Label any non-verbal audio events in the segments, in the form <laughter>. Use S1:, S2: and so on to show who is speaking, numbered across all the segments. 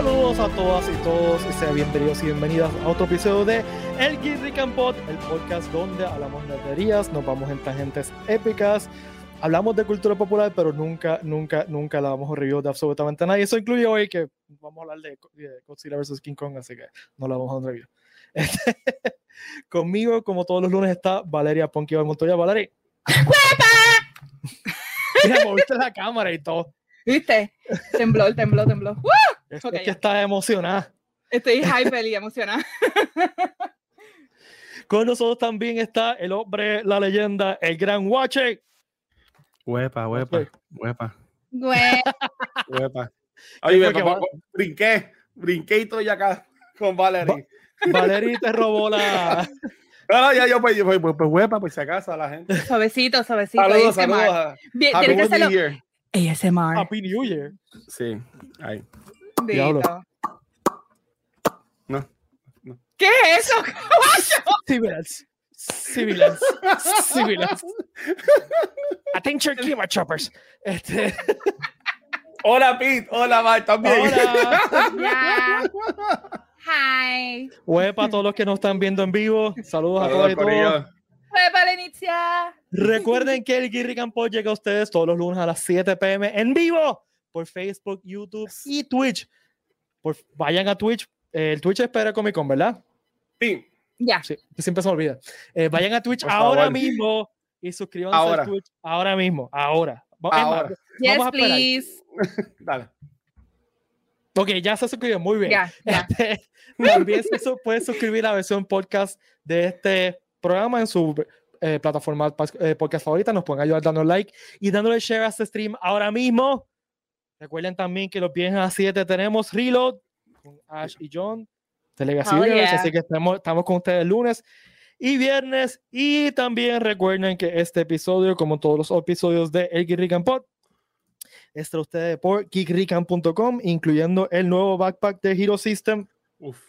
S1: Saludos a todas y todos y sean bienvenidos y bienvenidas a otro episodio de El Geek and Pod, el podcast donde hablamos de nerderías, nos vamos en tangentes épicas, hablamos de cultura popular, pero nunca, nunca, nunca la vamos a review de absolutamente nadie. Eso incluye hoy que vamos a hablar de, de Godzilla vs. King Kong, así que no la vamos a dar review. <laughs> conmigo, como todos los lunes, está Valeria Ponquiva Montoya. Valeria. <laughs> Mira, moviste la cámara y todo.
S2: ¿Viste? Tembló, tembló, tembló. ¡Woo!
S1: Es,
S2: Ok,
S1: es que estás emocionada.
S2: Estoy hyper y emocionada. <laughs>
S1: Con nosotros también está el hombre, la leyenda, el gran Watcher.
S3: Huepa, huepa, huepa, huepa. Oye, papá,
S1: va-
S3: brinqué, brinqué y estoy acá con Valerie. <laughs>
S1: Valeria te robó la. <laughs>
S3: Ah, ya, yo, pues, pues, pues, pues, huepa, pues, si acaso a la gente.
S2: Suavecito, suavecito.
S3: Saludos,
S2: ASMR.
S3: saludos.
S2: Bien,
S3: Happy New. Year.
S2: ASMR.
S1: Happy New Year.
S3: Sí, ahí.
S1: Diablo.
S2: Dito.
S3: No.
S2: ¿Qué es eso? <laughs>
S1: Civilians. Civilians. Civilians. Attention, <laughs> Kima Choppers. Este,
S3: Hola, Pete. Hola, Mike. ¿También?
S1: hola.
S2: Ya. Hi.
S1: Huepa a todos los que nos están viendo en vivo. Saludos a todos y todos.
S2: Para iniciar.
S1: Recuerden que el Guirri Campo llega a ustedes todos los lunes a las 7 pm en vivo por Facebook, YouTube y Twitch. Por, vayan a Twitch. Eh, el Twitch espera Comic Con, ¿verdad?
S3: Sí,
S2: Ya.
S1: Sí, siempre se me olvida. Eh, vayan a Twitch
S3: Por
S1: ahora
S3: favor.
S1: mismo y suscríbanse
S3: Ahora.
S1: a Twitch ahora mismo. Ahora. Es más,
S3: Ahora.
S2: Yes,
S1: vamos a esperar.
S2: please. <laughs>
S3: dale.
S1: Ok, ya se suscribió. Muy bien.
S2: Ya, ya.
S1: Este, <laughs> también se su- puede suscribir a la versión podcast de este programa en su eh, plataforma pas- eh, podcast favorita. Nos pueden ayudar dando like y dándole share a este stream ahora mismo. Recuerden también que los viernes a las 7 tenemos Reload con Ash y John de Legacy
S2: Oh, yeah.
S1: así que estamos, estamos con ustedes lunes y viernes. Y también recuerden que este episodio, como todos los episodios de El Geek Pod, es traído a ustedes por geekrican.com, incluyendo el nuevo backpack de Hero System
S3: Uf.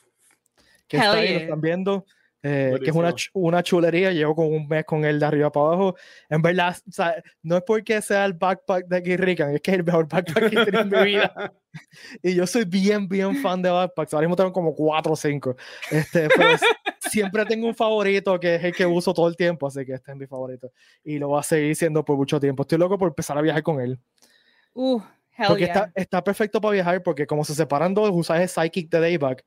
S1: que
S2: Hell
S1: está ahí, lo están viendo, eh, que es una, una chulería. Llevo con un mes con él de arriba para abajo. En verdad, o sea, no es porque sea el backpack de Geek Rican, es que es el mejor backpack que he tenido en mi vida. <laughs> Y yo soy bien, bien fan de backpacks. Ahora mismo tengo como 4 o 5. Este, pero siempre tengo un favorito que es el que uso todo el tiempo, así que este es mi favorito. Y lo voy a seguir siendo por mucho tiempo. Estoy loco por empezar a viajar con él.
S2: Uh, hell
S1: Porque
S2: yeah.
S1: está, está perfecto para viajar, porque como se separan dos, usas el Psychic de Dayback.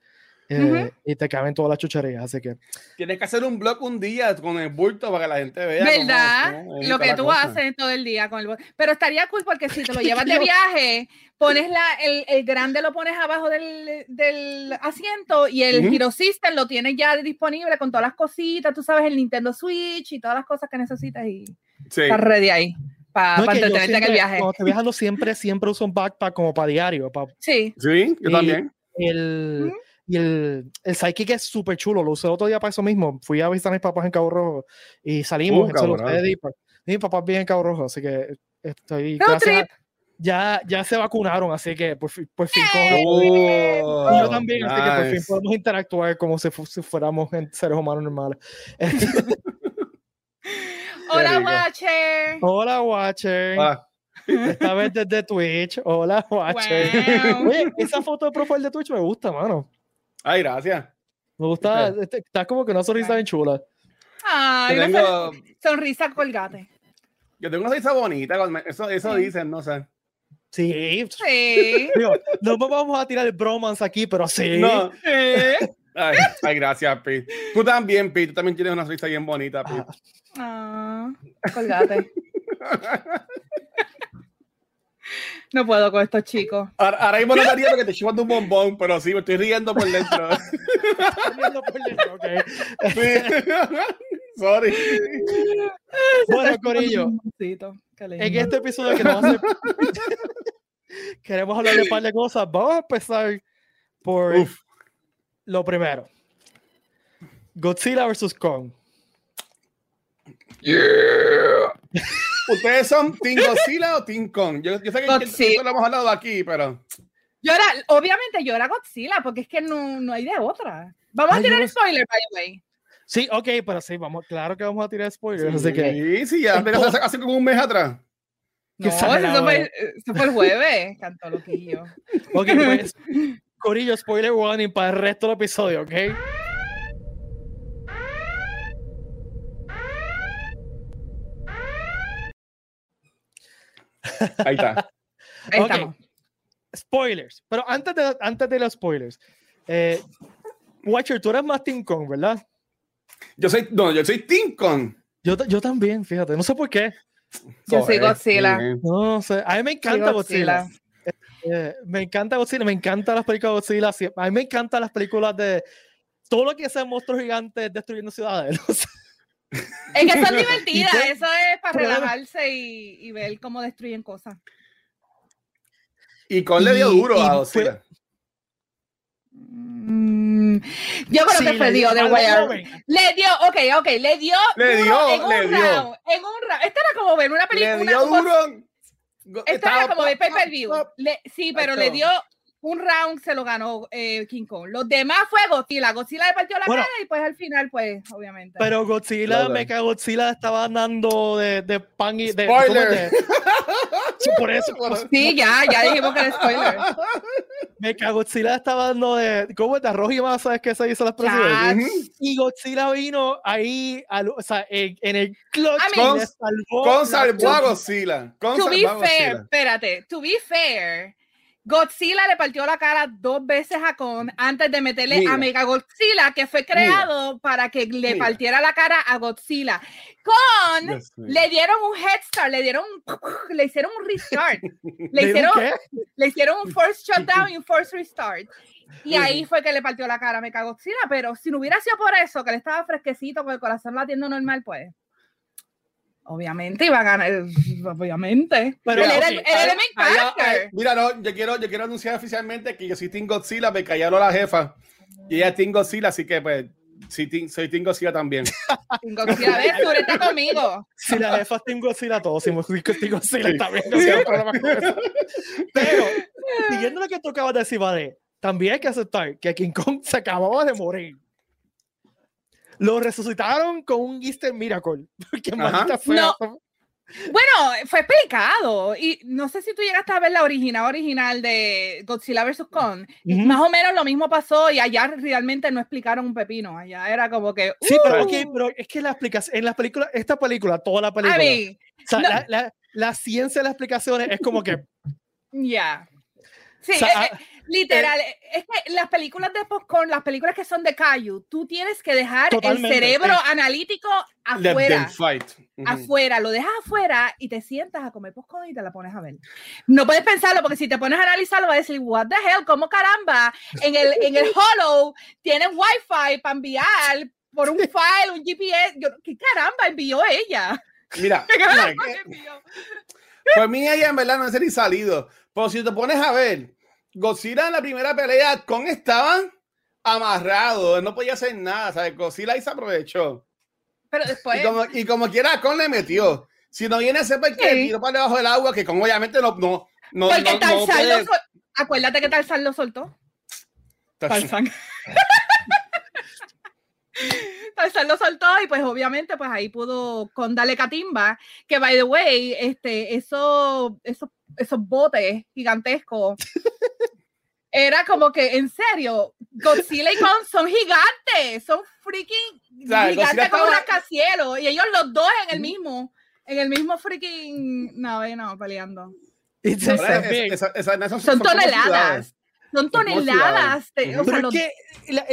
S1: Eh,
S2: Ujú.
S1: Y te caben todas las chucherías, así que
S3: Tienes que hacer un blog un día con el bulto para que la gente vea. cómo-
S2: ¿Verdad?
S3: cómo es
S2: Lo que tú
S3: cosa.
S2: haces todo el día con el bo- Pero estaría cool porque si te lo <laughs> llevas de viaje, pones la, el, el grande lo pones abajo del, del asiento y el
S3: Ujú.
S2: Hero System lo tienes ya disponible con todas las cositas, tú sabes, el Nintendo Switch y todas las cosas que necesitas y
S3: Sí.
S2: estás ready ahí para
S1: No, yo
S2: entretenerte en el viaje.
S1: Cuando estoy viajando, <laughs> siempre, siempre uso un backpack como para diario. pa-
S2: Sí,
S3: Sí, yo
S1: Y-
S3: también.
S1: el,
S2: Ujú.
S1: Y el, el Psychic es súper chulo. Lo usé otro día para eso mismo. Fui a visitar a mis papás en Cabo Rojo y salimos.
S3: Uh,
S1: entonces lo
S3: cabrón.
S1: usé de Deepak. Mi papá vive en Cabo Rojo, así que estoy. Gracias ya, ya se vacunaron, así que por fin, por
S3: Oh,
S1: y yo también, así que por fin
S3: nice.
S1: podemos interactuar como si, fu- si fuéramos seres humanos normales. <laughs>
S2: Hola. Watcher.
S1: Hola, Watcher.
S3: Ah,
S1: Esta vez desde Twitch. Hola, <laughs> Watcher.
S2: Wow.
S1: Oye, esa foto de profile de Twitch me gusta, mano.
S3: Ay, gracias.
S1: Me gusta. este- Está como que una sonrisa bien chula.
S2: Ay, una
S3: tengo,
S2: son- sonrisa colgate.
S3: yo tengo una sonrisa bonita. Eso, eso
S2: Sí.
S3: dicen, no sé.
S1: Sí.
S2: Sí.
S1: Digo, no vamos a tirar el bromance aquí, pero sí.
S3: No.
S2: Sí.
S3: Ay, ay, gracias, Pete. Tú también, Pete. Tú también tienes una sonrisa bien bonita, Pete.
S1: Ah,
S2: Ah, colgate. <laughs> No puedo con estos chicos.
S3: Ahora, ahora mismo no me río porque te estoy un bombón, pero sí, me estoy riendo por dentro. <laughs>
S1: estoy viendo por dentro, ok.
S3: Sí. <laughs> Sorry.
S1: Bueno, Corillo, en este episodio que nos hacer- <laughs> queremos hablar de un par de cosas. Vamos a empezar por
S3: Uf.
S1: lo primero. Godzilla vs. Kong.
S3: ¿Ustedes son Team Godzilla o Team Kong? Yo, yo sé que, que lo hemos hablado aquí, pero.
S2: Yo era, obviamente yo era Godzilla, porque es que no, no hay de otra. Vamos
S1: Ay,
S2: a tirar
S1: yo-
S2: spoiler, by the way.
S1: Sí, ok, pero sí, vamos, claro que vamos a tirar spoilers. así que,
S3: Sí, sí, ya hace, hace- hace como un mes atrás.
S2: No, eso fue, eso fue el jueves, cantó loquillo.
S1: ok, pues, Corillo, spoiler warning para el resto del episodio, ¿ok?
S3: Ahí está.
S2: Ahí
S1: Ok.
S2: estamos.
S1: Spoilers. Pero antes de, antes de los spoilers, eh, Watcher, tú eres más Team Kong, ¿verdad?
S3: Yo soy, no, yo soy Team Kong.
S1: Yo, yo también, fíjate, no sé por qué.
S2: Yo soy Godzilla.
S3: bien.
S1: No sé, a mí me encanta Godzilla. Eh, me encanta Godzilla, me encantan las películas de Godzilla. A mí me encantan las películas de todo lo que sea monstruos gigantes destruyendo ciudades. <laughs> no sé.
S2: Es que son <laughs> divertidas,
S1: qué?
S2: eso es para relajarse y, y ver cómo destruyen cosas.
S3: Y Kong le dio duro
S1: y
S3: a Godzilla.
S2: Mm, yo creo
S1: Sí,
S2: que
S1: le
S2: fue
S1: dio.
S2: Le dio, ok, ok, le dio.
S3: Le
S2: duro
S3: dio,
S2: en un
S3: le dio.
S2: round, en un round. Esto era como ver una película.
S3: Le dio
S2: una-
S3: duro.
S2: Esto
S3: estaba
S2: era como ver pay per view. Le- sí, pero le dio un round, se lo ganó eh, King Kong. Los demás fue Godzilla. Godzilla le partió la
S1: Bueno.
S2: cara y pues al final, pues, obviamente.
S1: Pero Godzilla,
S3: Claro.
S1: Mecha Godzilla estaba dando de, de pan y de.
S3: Spoiler.
S1: ¿cómo es de- Sí, por eso. <laughs>
S3: Bueno,
S2: sí, ya, ya dijimos que era spoiler. <laughs>
S1: Mecha Godzilla estaba dando de. ¿Cómo es? De arroz y masa, ¿sabes qué se dice la expresión? Y Godzilla vino ahí, al- o sea, en, en el clutch
S2: I mean-
S1: salvó
S3: Con salvó a Godzilla. Con
S2: to be
S3: salvó a
S2: fair,
S3: Godzilla.
S2: espérate, to be fair, Godzilla le partió la cara dos veces a Kong antes de meterle
S3: Mira.
S2: a Mega Godzilla, que fue creado para que le
S3: Mira.
S2: partiera la cara a Godzilla. Kong le dieron un head start, le dieron un- <laughs> le hicieron un restart, <laughs> le
S1: ¿Le
S2: hicieron, le hicieron un first shutdown y un first restart. Y ahí fue que le partió la cara a Mega Godzilla, pero si no hubiera sido por eso, que le estaba fresquecito con el corazón latiendo normal, pues obviamente iba a ganar, obviamente.
S1: Pero,
S2: él era, el- él era el main character.
S3: ay, mira, no, yo quiero, yo quiero anunciar oficialmente que yo soy Team Godzilla, me callaron la jefa. Y ella es Team Godzilla, así que pues sí, team- soy Team Godzilla también. <laughs>
S2: Sin Godzilla, ves, tú está conmigo.
S1: Si la jefa es Team Godzilla, todos somos Team Godzilla
S3: Sí.
S1: también. no problema con eso. <laughs> Pero, siguiendo lo que tú acabas de decir, vale, también hay que aceptar que King Kong se acababa de morir. Lo resucitaron con un Easter Miracle. <laughs> Porque maldita sea.
S2: Bueno, fue explicado. Y no sé si tú llegaste a ver la original original de Godzilla vs. Kong. Más o menos lo mismo pasó y allá realmente no explicaron un pepino. Allá era como que.
S1: Sí, pero,
S2: uh,
S1: ok, pero es que la explicación, en la película, esta película, toda la película,
S2: I mean,
S1: o sea,
S2: no.
S1: la, la- la ciencia de las explicaciones es como que,
S2: ya. Sí,
S1: o sea,
S2: eh,
S1: ah,
S2: eh, literal. eh, es que las películas de popcorn, las películas que son de Caillou, tú tienes que dejar el cerebro
S1: sí.
S2: analítico afuera.
S3: fight.
S2: Afuera, lo dejas afuera y te sientas a comer popcorn y te la pones a ver. No puedes pensarlo porque si te pones a analizarlo vas a decir, what the hell, ¿cómo caramba? En el, en el Hollow tienen wifi para enviar por un file, un GPS. Yo, ¿Qué caramba envió ella?
S3: Mira, <laughs>
S2: ¿Qué
S3: mira,
S2: envió?
S3: Pues mí ella en verdad no es ni salido. Pero si te pones a ver, Godzilla en la primera pelea con estaban amarrados, no podía hacer nada, ¿sabes? Godzilla ahí se aprovechó.
S2: Pero después,
S3: Y como, y como quiera, con le metió. Si no viene ese porque
S2: Sí.
S3: tiró para debajo del agua, que con obviamente no, no, no,
S2: porque
S3: no, no puede-
S2: lo sol- Acuérdate que Tarzán lo soltó. Tarzán. <laughs> Tarzán lo soltó y pues obviamente pues ahí pudo con Dale Catimba, que by the way, este, eso, esos, esos botes gigantescos, <laughs> era como que en serio, Godzilla y Kong son gigantes, son freaking
S3: O sea, Godzilla
S2: gigantes como un
S3: estaba-
S2: rascacielos y ellos los dos en el mismo, en el mismo freaking nave, no, peleando.
S1: it's
S2: No
S3: Esa- esa- esa- esas
S2: Son toneladas, son toneladas. de- o sea,
S1: Pero es
S2: los-
S1: que la,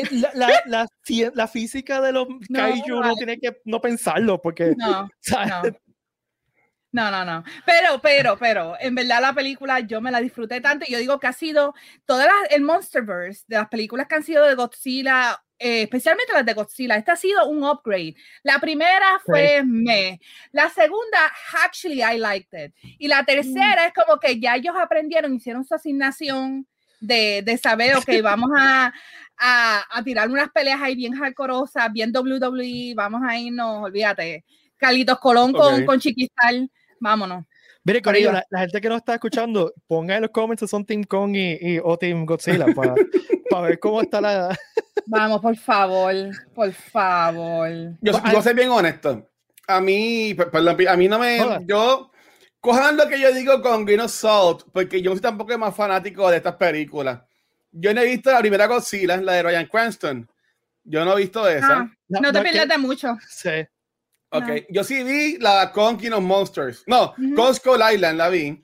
S1: la, la, física de los <laughs>
S2: No,
S1: kaiju no tiene que no pensarlo, porque
S2: no.
S1: o sea,
S2: No. No, no. Pero, pero, pero, en verdad la película yo me la disfruté tanto. Yo digo que ha sido todas las, el Monsterverse de las películas que han sido de Godzilla, eh, especialmente las de Godzilla, esta ha sido un upgrade. La primera fue me. La segunda, actually, I liked it. Y la tercera es como que ya ellos aprendieron, hicieron su asignación de, de saber, ok, <laughs> vamos a, a, a tirar unas peleas ahí bien hardcoreosas, bien WWE, vamos a irnos, olvídate. Carlitos Colón con,
S3: Ok.
S2: con Chiquistal, vámonos.
S1: mire, Corillo, la, la gente que nos está escuchando, ponga en los comments si son Team Kong y, y- o Team Godzilla para, <laughs> para ver cómo está la.
S2: Vamos, por favor, por favor.
S3: Yo,
S1: Pues,
S3: yo ser bien honesto. A mí, perdón, a mí no me.
S1: Joda.
S3: Yo. Cojan lo que yo digo con Green of Salt, porque yo soy tampoco el más fanático de estas películas. Yo no he visto la primera Godzilla, la de Ryan Cranston. Yo no he visto esa.
S2: Ah, no, te pierdas de mucho.
S1: Sí.
S3: Ok,
S2: No.
S3: yo sí vi la con King of Monsters. No,
S2: Ujú.
S3: con Skull Island la vi.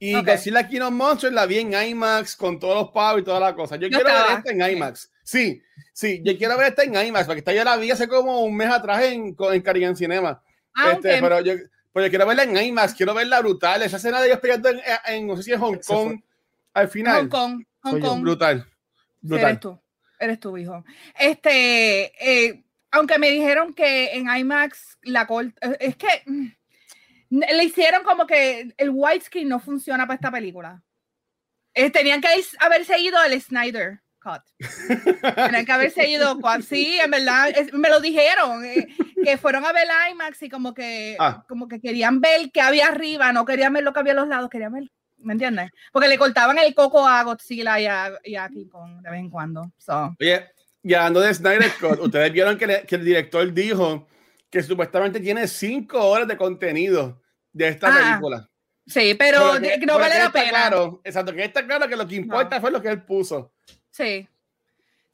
S3: Y
S2: Ok.
S3: Godzilla King of Monsters la vi en IMAX con todos los pavos y toda la cosa. Yo,
S2: Yo
S3: quiero ver
S2: estaba.
S3: esta en IMAX. Sí, sí, yo quiero ver esta en IMAX, porque esta yo la vi hace como un mes atrás en, en Caribbean Cinema.
S2: Ah,
S3: Este,
S2: ok.
S3: pero yo, pero yo quiero verla en IMAX, quiero verla brutal. Esa escena de ellos peleando en, en- no sé si en Hong. Kong al final.
S2: Hong Kong, Hong
S1: Soy yo,
S2: Kong.
S3: Brutal. Brutal.
S2: Eres tú, eres tú, hijo. Este, eh, aunque me dijeron que en IMAX la corta, eh, es que mm, le hicieron como que el widescreen no funciona para esta película. Eh, tenían que haberse ido al Snyder Cut. Tenían que haberse ido, <laughs> sí, en verdad, es- me lo dijeron, eh, que fueron a ver IMAX y como que,
S3: Ah.
S2: como que querían ver qué había arriba, no querían ver lo que había a los lados, querían ver, ¿me entiendes? Porque le cortaban el coco a Godzilla y a, y a King Kong de vez en cuando. So.
S3: Oye, y hablando de Snyder Cut, ustedes vieron que, le- que el director dijo que supuestamente tiene cinco horas de contenido de esta
S2: Ah,
S3: película.
S2: Sí, pero,
S3: que
S2: no vale la pena.
S3: Claro, exacto, que está claro que lo que importa fue lo que él puso.
S2: Sí.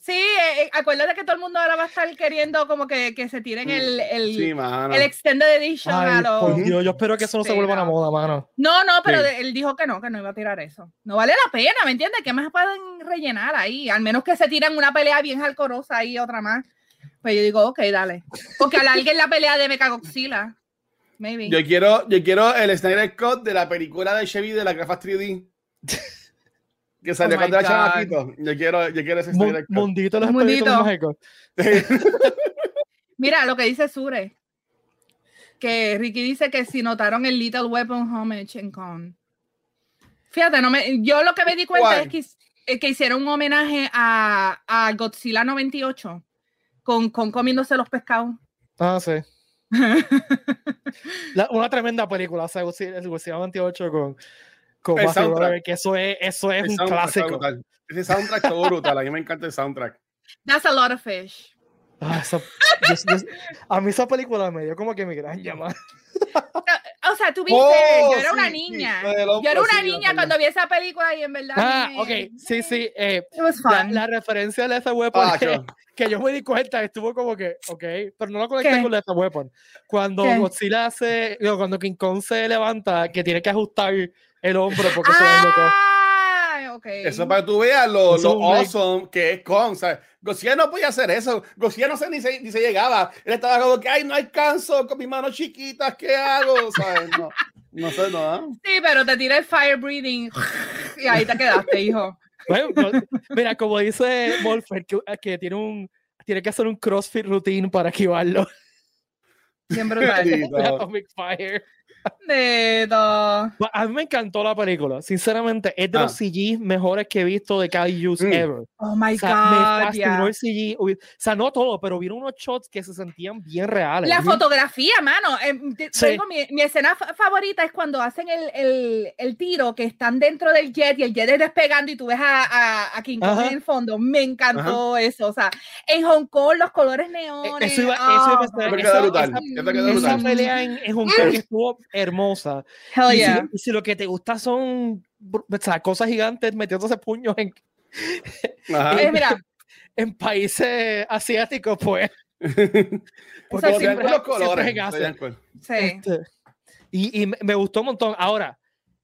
S2: Sí, eh, eh, acuérdate que todo el mundo ahora va a estar queriendo como que, que se tiren el, el,
S3: Sí,
S2: el extended edition a
S1: Ay,
S2: los...
S1: por Dios, yo espero que eso no se vuelva una
S2: no.
S1: moda, mano.
S2: No, no, pero
S3: Sí.
S2: él dijo que no, que no iba a tirar eso. No vale la pena, ¿me entiendes? ¿Qué más pueden rellenar ahí? Al menos que se tiren una pelea bien jalcorosa y otra más. Pues yo digo, ok, dale. Porque alarguen la pelea de Mechagodzilla. Maybe.
S3: Yo quiero, yo quiero el Snyder Cut de la película de Chevy de la gafas 3D. <laughs> Que salió
S2: Oh
S3: cuando era chamaquito. Yo quiero, yo quiero ese.
S1: Mundito de los
S2: Mundito.
S1: espíritus mágicos.
S2: Mira lo que dice Sure. Que Ricky dice que si notaron el Little Weapon Homage en Con. Fíjate, no me, yo lo que me di cuenta
S3: ¿Cuál?
S2: es que, eh, que hicieron un homenaje a, a Godzilla 98 con, con comiéndose los pescados.
S1: Ah, sí. <laughs> La- una tremenda película, o sea, Godzilla- el Godzilla 28 con, con
S3: El soundtrack.
S1: Que eso es, eso es
S3: El
S1: un clásico.
S3: Ese soundtrack todo brutal. A mí me encanta el soundtrack.
S2: That's a lot of fish.
S1: Ah, esa- yo- yo- a mí esa película me dio como que mi gran llamada.
S2: O sea, tú viste,
S3: Oh,
S2: yo era una
S3: sí,
S2: niña.
S3: sí, lo del
S2: yo era una
S3: sí,
S2: niña cuando vi esa película y en verdad.
S1: Ah,
S2: me-
S1: ok, sí, sí. eh,
S2: It was
S1: la,
S2: fun.
S1: la referencia a Lethal Weapon
S3: Ah,
S1: que,
S3: yo-
S1: que yo me di cuenta, estuvo como que, ok, pero no lo conecté
S2: ¿Qué?
S1: con Lethal Weapon. Cuando
S2: ¿Qué?
S1: Godzilla hace, cuando King Kong se levanta, que tiene que ajustar el hombro porque se.
S2: Ah, ok.
S3: Eso para que tú veas lo, lo awesome que es con. ¿sabes? Godzilla no podía hacer eso. Godzilla no se, ni, se, ni se llegaba. Él estaba como que, ay, no alcanzo con mis manos chiquitas, ¿qué hago? ¿Sabes? No, no sé, no.
S2: Sí, pero te tiré el fire breathing y ahí te quedaste, hijo.
S1: Bueno, no, mira, como dice Wolfer, que, que tiene un tiene que hacer un CrossFit routine para esquivarlo.
S3: No. <laughs>
S1: Atomic Fire. Pues, A mí me encantó la película. Sinceramente, es de los
S3: Ah.
S1: CG mejores que he visto de Kaijus
S3: Mm.
S1: ever.
S2: Oh my
S1: O sea, me
S2: God.
S1: fascinó
S2: yeah.
S1: el CG. O sea, no todo, pero vieron unos shots que se sentían bien reales.
S2: La fotografía, mano. eh,
S1: Sí.
S2: tengo mi, mi escena fa- favorita es cuando hacen el, el, el tiro que están dentro del jet y el jet es despegando y tú ves a, a, a King Kong
S1: Ajá.
S2: en el fondo. Me encantó eso. O sea, en Hong Kong los colores
S1: Eh,
S2: neones.
S1: Eso iba, eso iba a
S2: oh,
S1: pensar,
S3: Eso
S1: esa-
S3: queda brutal.
S1: esa-
S3: Eso queda
S1: esa
S3: brutal.
S1: pelea en, en Hong Kong <laughs> estuvo hermosa.
S2: hell
S1: y, si,
S2: yeah.
S1: y si lo que te gusta son o sea, cosas gigantes metiéndose puños en,
S3: Ajá.
S2: Eh, mira,
S1: en países asiáticos, pues. <laughs> Porque
S2: Eso
S3: Se
S2: sí,
S3: vean
S1: siempre,
S3: los
S1: siempre
S3: colores.
S1: en
S2: sí.
S1: Este, y y me, gustó un montón. Ahora,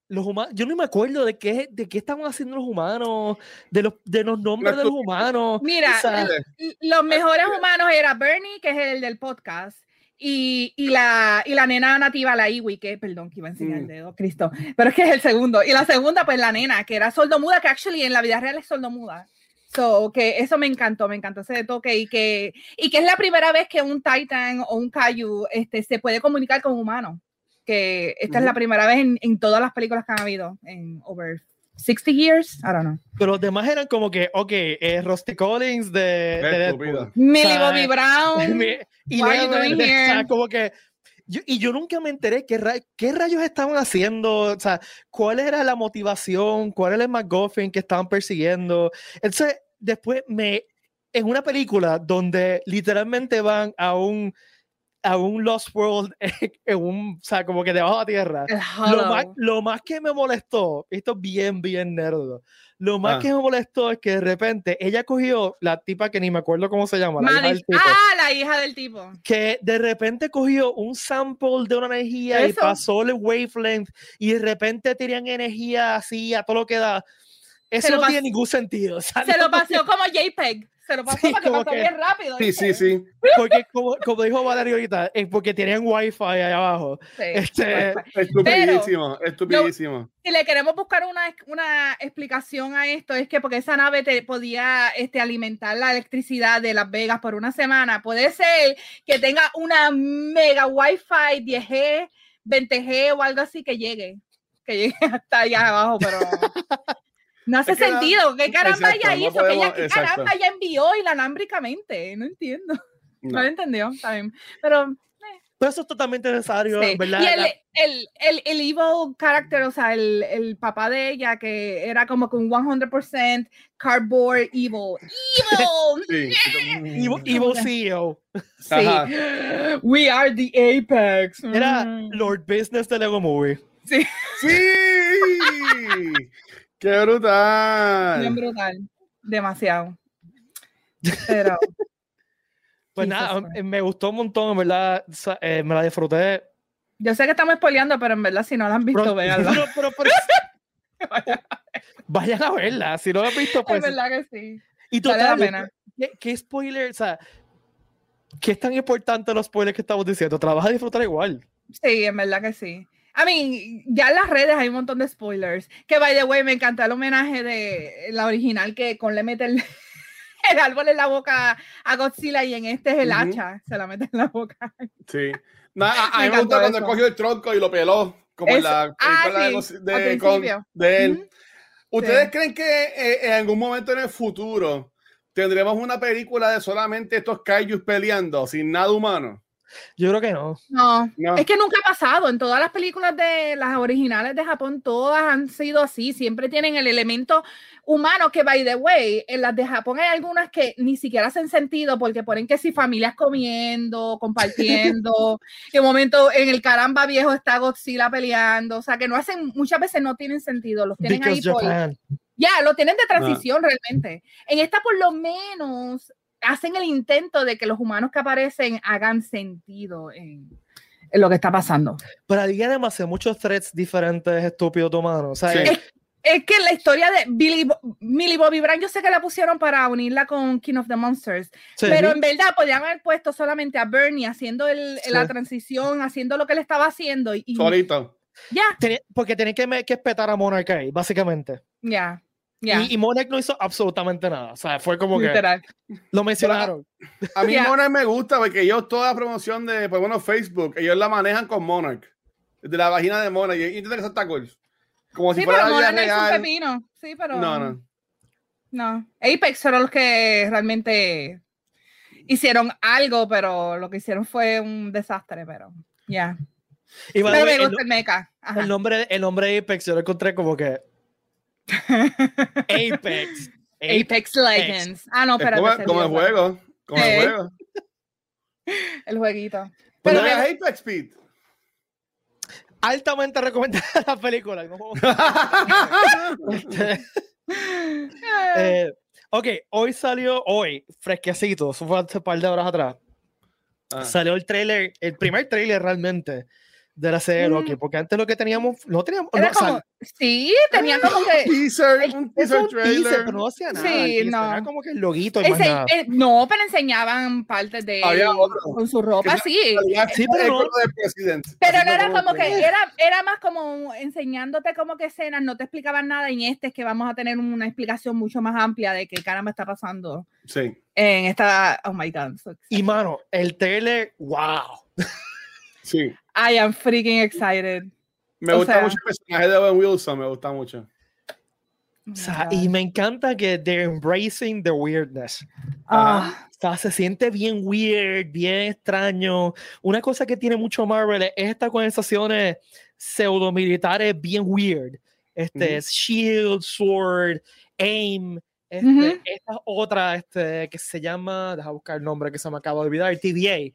S1: los humanos, yo no me acuerdo de qué, de qué estaban haciendo los humanos, de los, de los nombres de los humanos.
S2: Mira,
S1: o sea,
S2: los mejores humanos era Bernie, que es el del podcast, y, y, la, y la nena nativa, la Iwi, que, perdón, que iba a enseñar el
S3: Mm.
S2: dedo, Cristo, pero es que es el segundo. Y la segunda, pues la nena, que era sordomuda, que actually en la vida real es sordomuda. So, que eso me encantó, me encantó ese toque y que, y que es la primera vez que un Titan o un Kaiju este, se puede comunicar con humanos. Que esta es la primera vez en, en todas las películas que han habido en over 60 years. I don't know.
S1: pero los demás eran como que, ok, eh, Rusty Collins de, de Deadpool.
S2: Millie
S1: sea,
S2: Bobby Brown. <laughs>
S1: Y
S2: What are you
S1: Leonard,
S2: doing
S1: o sea,
S2: here?
S1: como que yo, y yo nunca me enteré qué, ra- qué rayos estaban haciendo, o sea, cuál era la motivación, cuál era el McGuffin que estaban persiguiendo. Entonces, después me, en una película donde literalmente van a un a un Lost World <laughs> en un, o sea, como que debajo de la tierra. Lo más, lo más que me molestó, esto es bien, bien nerdo. Lo más
S3: Ah.
S1: que me molestó es que de repente ella cogió la tipa que ni me acuerdo cómo se llama, la hija del tipo,
S2: ah, la hija del tipo.
S1: que de repente cogió un sample de una energía y pasó el wavelength y de repente tenían energía así a todo lo que da. Eso no tiene ningún sentido. o sea,
S2: Se
S1: no-
S2: lo paseó como JPEG. Se lo pasó
S1: Sí,
S2: para que
S1: como
S2: pasó
S1: que-
S2: bien rápido.
S3: Sí, sí, sí.
S1: Porque como, como dijo Valerio ahorita, es porque tenían wifi ahí abajo.
S2: Sí.
S1: Este,
S3: Estupidísimo, estupidísimo.
S2: si le queremos buscar una, una explicación a esto, es que porque esa nave te podía este, alimentar la electricidad de Las Vegas por una semana, puede ser que tenga una mega Wi-Fi 10G, 20G o algo así que llegue, que llegue <laughs> hasta allá abajo, pero no hace
S3: Es que no-
S2: sentido. ¿Qué caramba
S3: exacto,
S2: ella
S3: no
S2: hizo? ¿Qué,
S3: podemos-
S2: ella, qué caramba ella envió inalámbricamente? No entiendo. No,
S3: No.
S2: lo entendió, está bien. Pero
S1: pero eso es totalmente necesario,
S2: Sí,
S1: ¿verdad?
S2: Y el,
S1: La-
S2: el, el, el evil character, o sea, el, el papá de ella, que era como que un 100% cardboard evil. <laughs> ¡Evil!
S3: Sí. <laughs>
S1: Evil, Evil CEO.
S2: sí.
S3: Ajá.
S2: We are the apex.
S1: Era
S2: Mm.
S1: Lord Business de Lego Movie.
S2: Sí,
S3: ¡Sí! <laughs> ¡Qué brutal!
S2: bien brutal. Demasiado. Pero, <laughs>
S1: Pues nada, me gustó un montón, en verdad. eh, me la disfruté.
S2: yo sé que estamos spoileando, pero en verdad, si no la han visto, véanla.
S1: pero- pero- pero- <laughs> vayan a verla. Si no la han visto,
S2: Es
S1: pues.
S2: verdad que sí.
S1: Y
S2: Vale la
S1: total,
S2: pena.
S1: ¿qué, qué spoiler? O sea, ¿qué es tan importante los spoilers que estamos diciendo? Te la vas a disfrutar igual.
S2: Sí, en verdad que sí. I mean, ya en las redes hay un montón de spoilers. Que, by the way, me encantó el homenaje de la original que con le mete el, <laughs> el árbol en la boca a Godzilla y en este es el
S3: Ujú.
S2: hacha. Se la mete en la boca.
S3: Sí. Nah, a, a
S2: Me
S3: mí me gusta
S2: encantó
S3: cuando
S2: eso.
S3: cogió el tronco y lo peló, como en
S2: Eso.
S3: la
S2: Ah,
S3: película de,
S2: sí,
S3: de, con- de él.
S2: Ujú.
S3: ¿Ustedes
S2: Sí.
S3: creen que eh, en algún momento en el futuro tendremos una película de solamente estos kaijus peleando sin nada humano?
S1: Yo creo que no.
S2: No,
S3: No.
S2: es que nunca ha pasado. En todas las películas de las originales de Japón, todas han sido así. Siempre tienen el elemento humano que, by the way, en las de Japón hay algunas que ni siquiera hacen sentido porque ponen que si familias comiendo, compartiendo, <laughs> en un momento en el caramba viejo está Godzilla peleando. O sea, que no hacen, muchas veces no tienen sentido. Los tienen ahí
S1: Because
S2: por,
S1: Japan.
S2: ya, lo tienen de transición realmente. En esta por lo menos hacen el intento de que los humanos que aparecen hagan sentido en, en lo que está pasando.
S1: Pero había demasiado muchos threats diferentes, estúpidos humanos. O sea,
S3: Sí.
S1: eh,
S2: Es que la historia de Billy, Bo- Millie Bobby Brown, yo sé que la pusieron para unirla con King of the Monsters,
S1: sí.
S2: pero en verdad podrían haber puesto solamente a Bernie haciendo el,
S1: Sí.
S2: la transición, haciendo lo que él estaba haciendo y,
S3: Solito.
S2: ya,
S1: Tenía- porque tenían que, que espetar a Monarch ahí, básicamente.
S2: ya,
S1: Y, y Monarch no hizo absolutamente nada. O sea, fue como que
S2: Literal.
S1: lo mencionaron.
S3: A mí. Monarch me gusta porque ellos toda la promoción de, pues bueno, Facebook, ellos la manejan con Monarch. De la vagina de Monarch. Y intentan que eso está cool. Como si
S2: Sí,
S3: fuera
S2: pero
S3: la vida
S2: Mona no hizo un
S3: real.
S2: pepino. Sí, pero.
S3: No, no.
S2: No. Apex fueron los que realmente hicieron algo, pero lo que hicieron fue un desastre, pero ya.
S1: Y by the
S2: Pero
S1: way,
S2: me
S1: el,
S2: gusta el mecha. Ajá.
S1: el nombre, el nombre de Apex yo lo encontré como que Apex.
S2: Apex Legends. Ah, no,
S3: Es
S2: espérate.
S3: como, el juego. Como
S2: Eh.
S3: el juego. <laughs>
S2: El jueguito.
S3: Pero
S2: Pero
S3: es Apex Speed.
S1: Altamente recomendada <laughs> la película. No Este, <laughs> eh, ok, hoy salió, hoy, fresquecito, eso fue hace un par de horas atrás.
S3: Ah.
S1: Salió el trailer, el primer trailer realmente de la serie de Loki,
S2: Mm.
S1: porque antes lo que teníamos, no teníamos,
S2: Era
S1: no,
S2: como, sí, tenía como que.
S3: Teaser, un teaser
S1: es un teaser, pero no hacía nada.
S2: Sí, no.
S1: Era como que el loguito y más
S2: ense-
S1: nada.
S2: no, pero enseñaban partes de
S3: Había otro.
S2: con su ropa, sí.
S1: Sí, pero
S3: El
S1: no-.
S2: Pero no era como que, era, era más como enseñándote como que escenas, no te explicaban nada. Y en este es que vamos a tener una explicación mucho más amplia de qué caramba está pasando
S3: Sí.
S2: en esta. Oh my god. so
S1: Y mano, el trailer, wow.
S3: Sí.
S2: I am freaking excited.
S3: Me
S2: O
S3: gusta
S2: sea-
S3: mucho el personaje de Owen Wilson, me gusta mucho.
S2: Oh
S1: O
S2: my
S1: sea, y me encanta que they're embracing the weirdness.
S2: Ah,
S1: O sea, se siente bien weird, bien extraño. Una cosa que tiene mucho Marvel es estas conversaciones pseudomilitares bien weird. Este,
S3: Ujú.
S1: es Shield, Sword, Aim. Este,
S2: Ujú.
S1: Esta otra este, que se llama, deja buscar el nombre que se me acaba de olvidar, TVA.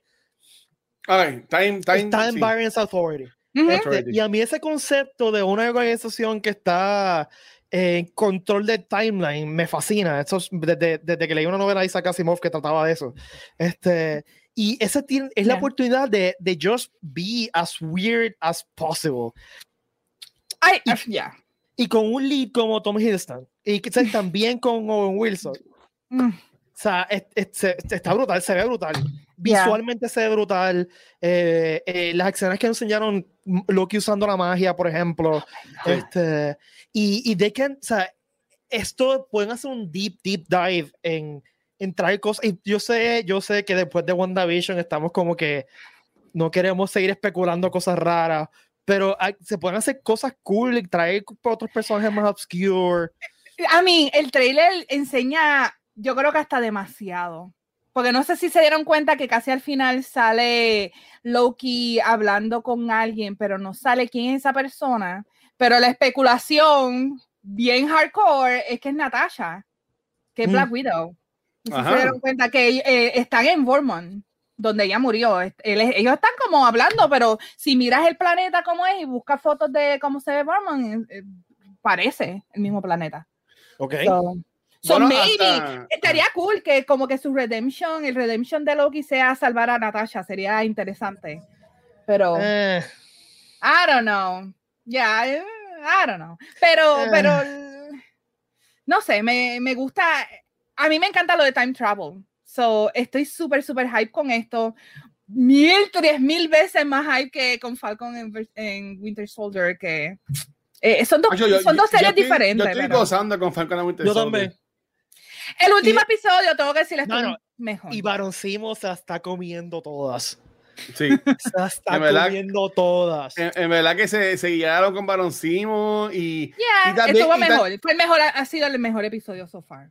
S3: Ay, time, time,
S1: Time
S3: sí.
S1: Variance Authority. Este, y a mí ese concepto de una organización que está en control del timeline me fascina. Eso es desde, desde que leí una novela de Isaac Asimov que trataba de eso. Este, y ese tiene- es la
S2: Yeah.
S1: oportunidad de, de just be as weird as possible.
S2: Ay,
S1: Y-
S2: ah, ya.
S1: Y con un lead como Tom Hiddleston. Y sea, también con Owen Wilson.
S2: Mm.
S1: O sea, es- es- está brutal, se ve brutal.
S2: Yeah.
S1: Visualmente se ve brutal. Eh, eh, las escenas que enseñaron Loki usando la magia, por ejemplo.
S3: Sí.
S1: Este, y, y de que, o sea, esto pueden hacer un deep, deep dive en, en traer cosas. Y yo sé, yo sé que después de WandaVision estamos como que no queremos seguir especulando cosas raras, pero hay- se pueden hacer cosas cool y traer otros personajes más obscure.
S2: A mí, el trailer enseña, yo creo que hasta demasiado. Porque no sé si se dieron cuenta que casi al final sale Loki hablando con alguien, pero no sale quién es esa persona. Pero la especulación bien hardcore es que es Natasha, que es
S1: Mm.
S2: Black Widow. Y si se dieron cuenta que eh, están en Vormont, donde ella murió. Él ellos están como hablando, pero si miras el planeta como es y buscas fotos de cómo se ve Vormont, eh, eh, parece el mismo planeta.
S1: Ok.
S2: So, so
S3: Bueno,
S2: maybe
S3: hasta-
S2: estaría cool que como que su redemption, el redemption de Loki sea salvar a Natasha, sería interesante. Pero
S1: Eh,
S2: I don't know. Yeah, I don't know. Pero,
S1: Eh.
S2: pero no sé, me, me gusta. A mí me encanta lo de time travel. So, estoy súper, súper hype con esto. Mil, tres mil veces más hype que con Falcon en, en Winter Soldier, que eh, son dos,
S3: yo-
S2: son
S3: yo-
S2: dos
S3: yo
S2: series
S3: estoy-
S2: diferentes.
S3: Yo estoy
S2: pero-
S3: gozando con Falcon and Winter
S1: yo
S3: Soldier.
S1: también.
S2: El último
S1: Y-
S2: episodio, tengo que decirles
S1: No,
S2: mejor.
S1: Y Baron Simo se la está comiendo todas.
S3: Sí. <laughs>
S1: Se está
S3: En verdad-
S1: comiendo todas.
S3: En, en verdad que se, se guiaron con Baron Simo y.
S2: Yeah,
S3: y también-
S2: estuvo
S3: y
S2: mejor. Fue el mejor, ha sido el mejor episodio so far.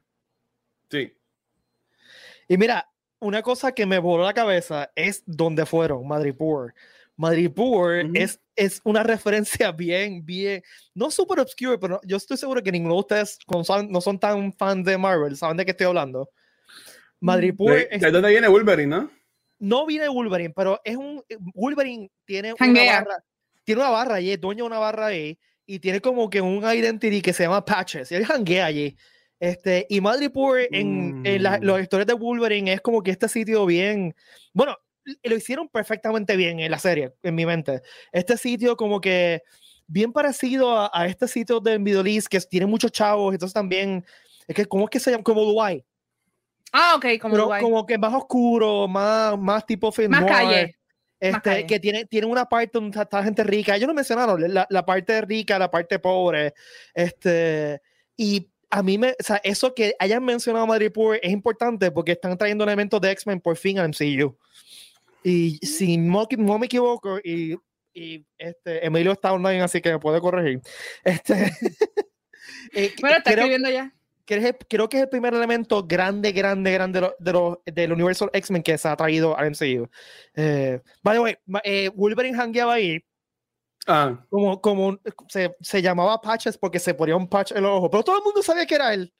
S3: Sí.
S1: Y mira, una cosa que me voló la cabeza es dónde fueron, Madripoor. Madripoor
S3: Ujú.
S1: es, es una <laughs> referencia bien, bien, no súper obscure, pero yo estoy seguro que ninguno de ustedes no son, no son tan fans de Marvel, saben de qué estoy hablando. Madripoor
S3: De,
S1: es-
S3: de dónde viene Wolverine, ¿no?
S1: no viene Wolverine, pero es un Wolverine tiene una barra, tiene una barra allí, es dueño de una barra ahí y tiene como que un identity que se llama Patches y él janguea allí. Este, y Madripoor en, en la-
S3: Mm.
S1: las historias de Wolverine es como que este sitio bien, bueno, lo hicieron perfectamente bien en la serie, en mi mente. Este sitio como que bien parecido a, a este sitio de Middle que tiene muchos chavos, entonces también, es que, ¿cómo es que se llama? Como Dubai,
S2: Ah, ok, como
S1: pero
S2: Dubái.
S1: como que más oscuro, más, más tipo film
S2: Más
S1: noir.
S2: calle.
S1: Este,
S2: calle.
S1: que tiene, tiene una parte donde está, está gente rica. Ellos lo mencionaron, la, la parte rica, la parte pobre. Este, y a mí me, o sea, eso que hayan mencionado Madripoor es importante porque están trayendo elementos de X-Men por fin al MCU. Y si no, no me equivoco, y, y este, Emilio está online, así que me puede corregir. Este, <laughs> eh,
S2: Bueno, está
S1: creo-
S2: escribiendo ya.
S1: que es el- creo que es el primer elemento grande, grande, grande de lo- de lo- del universo X-Men que se ha traído al MCU. Eh, by the way, eh, Wolverine hangueaba ahí
S3: Ah,
S1: como, como se, se llamaba Patches porque se ponía un patch en los ojos, pero todo el mundo sabía que era él.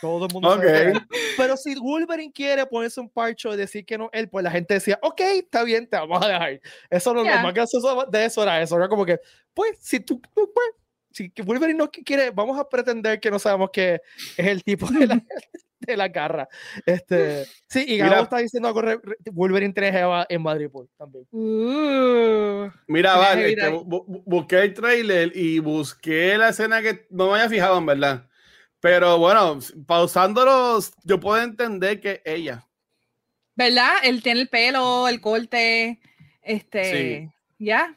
S1: Todo el mundo sabía que era
S3: ok.
S1: él. Pero si Wolverine quiere ponerse un parcho y decir que no él, pues la gente decía, ok, está bien, te vamos a dejar. Eso no,
S2: Yeah.
S1: lo más gracioso de eso era eso. Era como que, pues, si tú, tú, pues, si Wolverine no quiere, vamos a pretender que no sabemos que es el tipo de la, <laughs> de la garra. Este, sí, y Gabo
S3: Mira.
S1: está diciendo algo, re- re- Wolverine tiene jeva en Madrid pues, también.
S2: Uh,
S3: Mira, vale, este, bu- bu- busqué el trailer y busqué la escena que no me había fijado, en verdad. Pero bueno, pausándolos, yo puedo entender que ella.
S2: ¿Verdad? Él tiene el pelo, el corte, este, ya.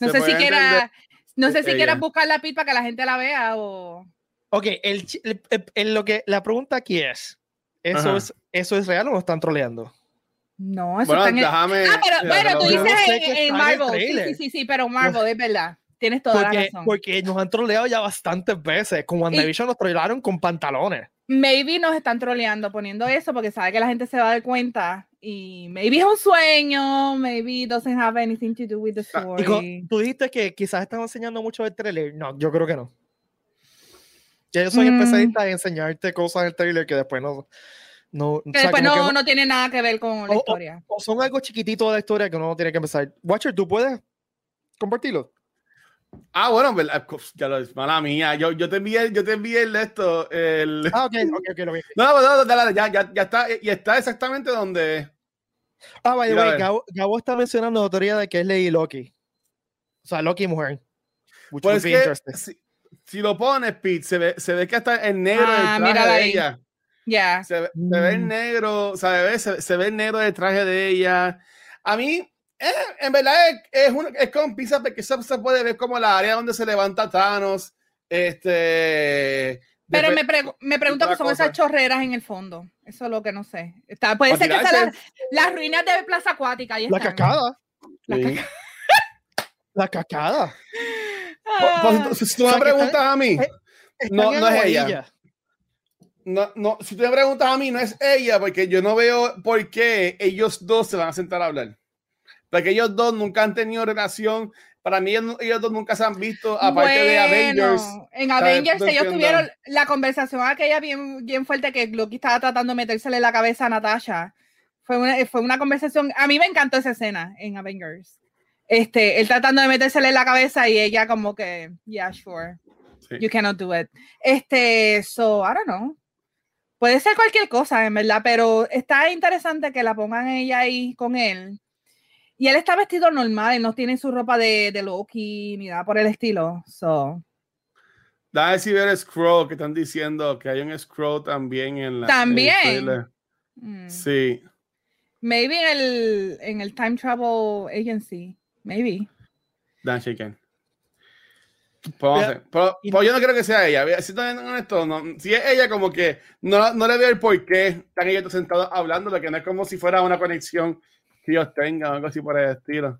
S2: No
S3: Se
S2: sé si quiera, no sé si quieras
S3: ella.
S2: buscar la pit para que la gente la vea o.
S1: Ok, el, el- el- el- lo que, la pregunta aquí es, ¿eso
S3: Ajá.
S1: es, ¿eso es real o lo están troleando?
S2: No, eso
S3: Bueno,
S2: está en el-
S3: déjame.
S2: Ah, pero bueno, tú dices
S1: no
S2: en, en Marvel. Sí, sí, sí, sí, pero Marvel es verdad. Tienes toda la
S1: Porque,
S2: razón.
S1: porque nos han troleado ya bastantes veces. Con WandaVision nos trolearon con pantalones.
S2: Maybe nos están troleando poniendo eso porque sabe que la gente se va a dar cuenta y maybe es un sueño, maybe doesn't have anything to do with the
S3: Ah,
S1: Y
S2: story.
S1: tú dijiste que quizás están enseñando mucho del trailer. No, yo creo que no. Ya yo soy
S2: Mm.
S1: especialista en enseñarte cosas del trailer que después no, No, o
S2: Que
S1: sea,
S2: después
S1: que
S2: no,
S1: no-
S2: tiene nada que ver con la
S1: o-
S2: historia.
S1: o son algo chiquitito de la historia que uno tiene que empezar. Watcher, ¿tú puedes compartirlo?
S3: Ah, bueno, ya lo es, mala mía. Yo, yo te envié, yo te envié el esto, el...
S1: Ah, ok, ok, ok, lo vi.
S3: No, no, no, ya, ya, ya está, y está exactamente donde...
S1: Ah, by the way. Gabo, Gabo está mencionando la teoría de que es Lady Loki. O sea, Loki mujer. Which
S3: Pues
S1: would be
S3: que
S1: interesting.
S3: si, si lo pones, Pete, se ve, se ve que está en negro
S2: Ah,
S3: el traje de
S2: ahí.
S3: ella.
S2: Ya.
S3: Se, ve- se ve en
S1: Mm.
S3: negro, o sea, ve- se, se ve el negro del traje de ella. A mí, eh, en verdad, es, es, un- es con pinzas porque eso se puede ver como la área donde se levanta Thanos. Este.
S2: Pero me, pregu- me pregunto qué son
S3: cosa.
S2: esas chorreras en el fondo. Eso es lo que no sé. Está, puede ser que sean las, las ruinas de Plaza Acuática. ahí
S1: La
S2: están.
S1: cascada.
S2: La
S3: Sí.
S2: caca- <laughs>
S1: La cascada.
S3: Pues, pues, si, tú
S1: O sea,
S3: me preguntas a mí,
S1: eh, Están
S3: No,
S1: en
S3: no es ella.
S1: Aguadilla.
S3: no, no, si tú me preguntas a mí, no es ella, porque yo no veo por qué ellos dos se van a sentar a hablar. Porque ellos dos nunca han tenido relación. Para mí, ellos, ellos dos nunca se han visto, aparte de
S2: Bueno,
S3: Avengers.
S2: En. Avengers ellos tuvieron la conversación aquella bien, bien fuerte que Loki estaba tratando de metérsele en la cabeza a Natasha. Fue una, fue una conversación. A mí me encantó esa escena en Avengers. Este, él tratando de metérsele en la cabeza y ella como que, yeah, sure.
S3: Sí.
S2: You cannot do it. Este, so, I don't know. Puede ser cualquier cosa, en verdad, pero está interesante que la pongan ella ahí con él. Y él está vestido normal, él no tiene su ropa de, de Loki ni nada por el estilo. So,
S3: Dame si ver Scroll, que están diciendo que hay un Scroll también en la.
S2: También. mm,
S3: Sí.
S2: maybe en el, en el Time Travel Agency. Maybe.
S3: Dan Chicken. Pues, a. Pero,
S1: y-
S3: pero yo no creo que sea ella. Si estoy honesto, no, si es ella, como que no, no le veo el por qué están ellos dos sentados hablando, de que no es como si fuera una conexión que ellos tengan algo así por el estilo.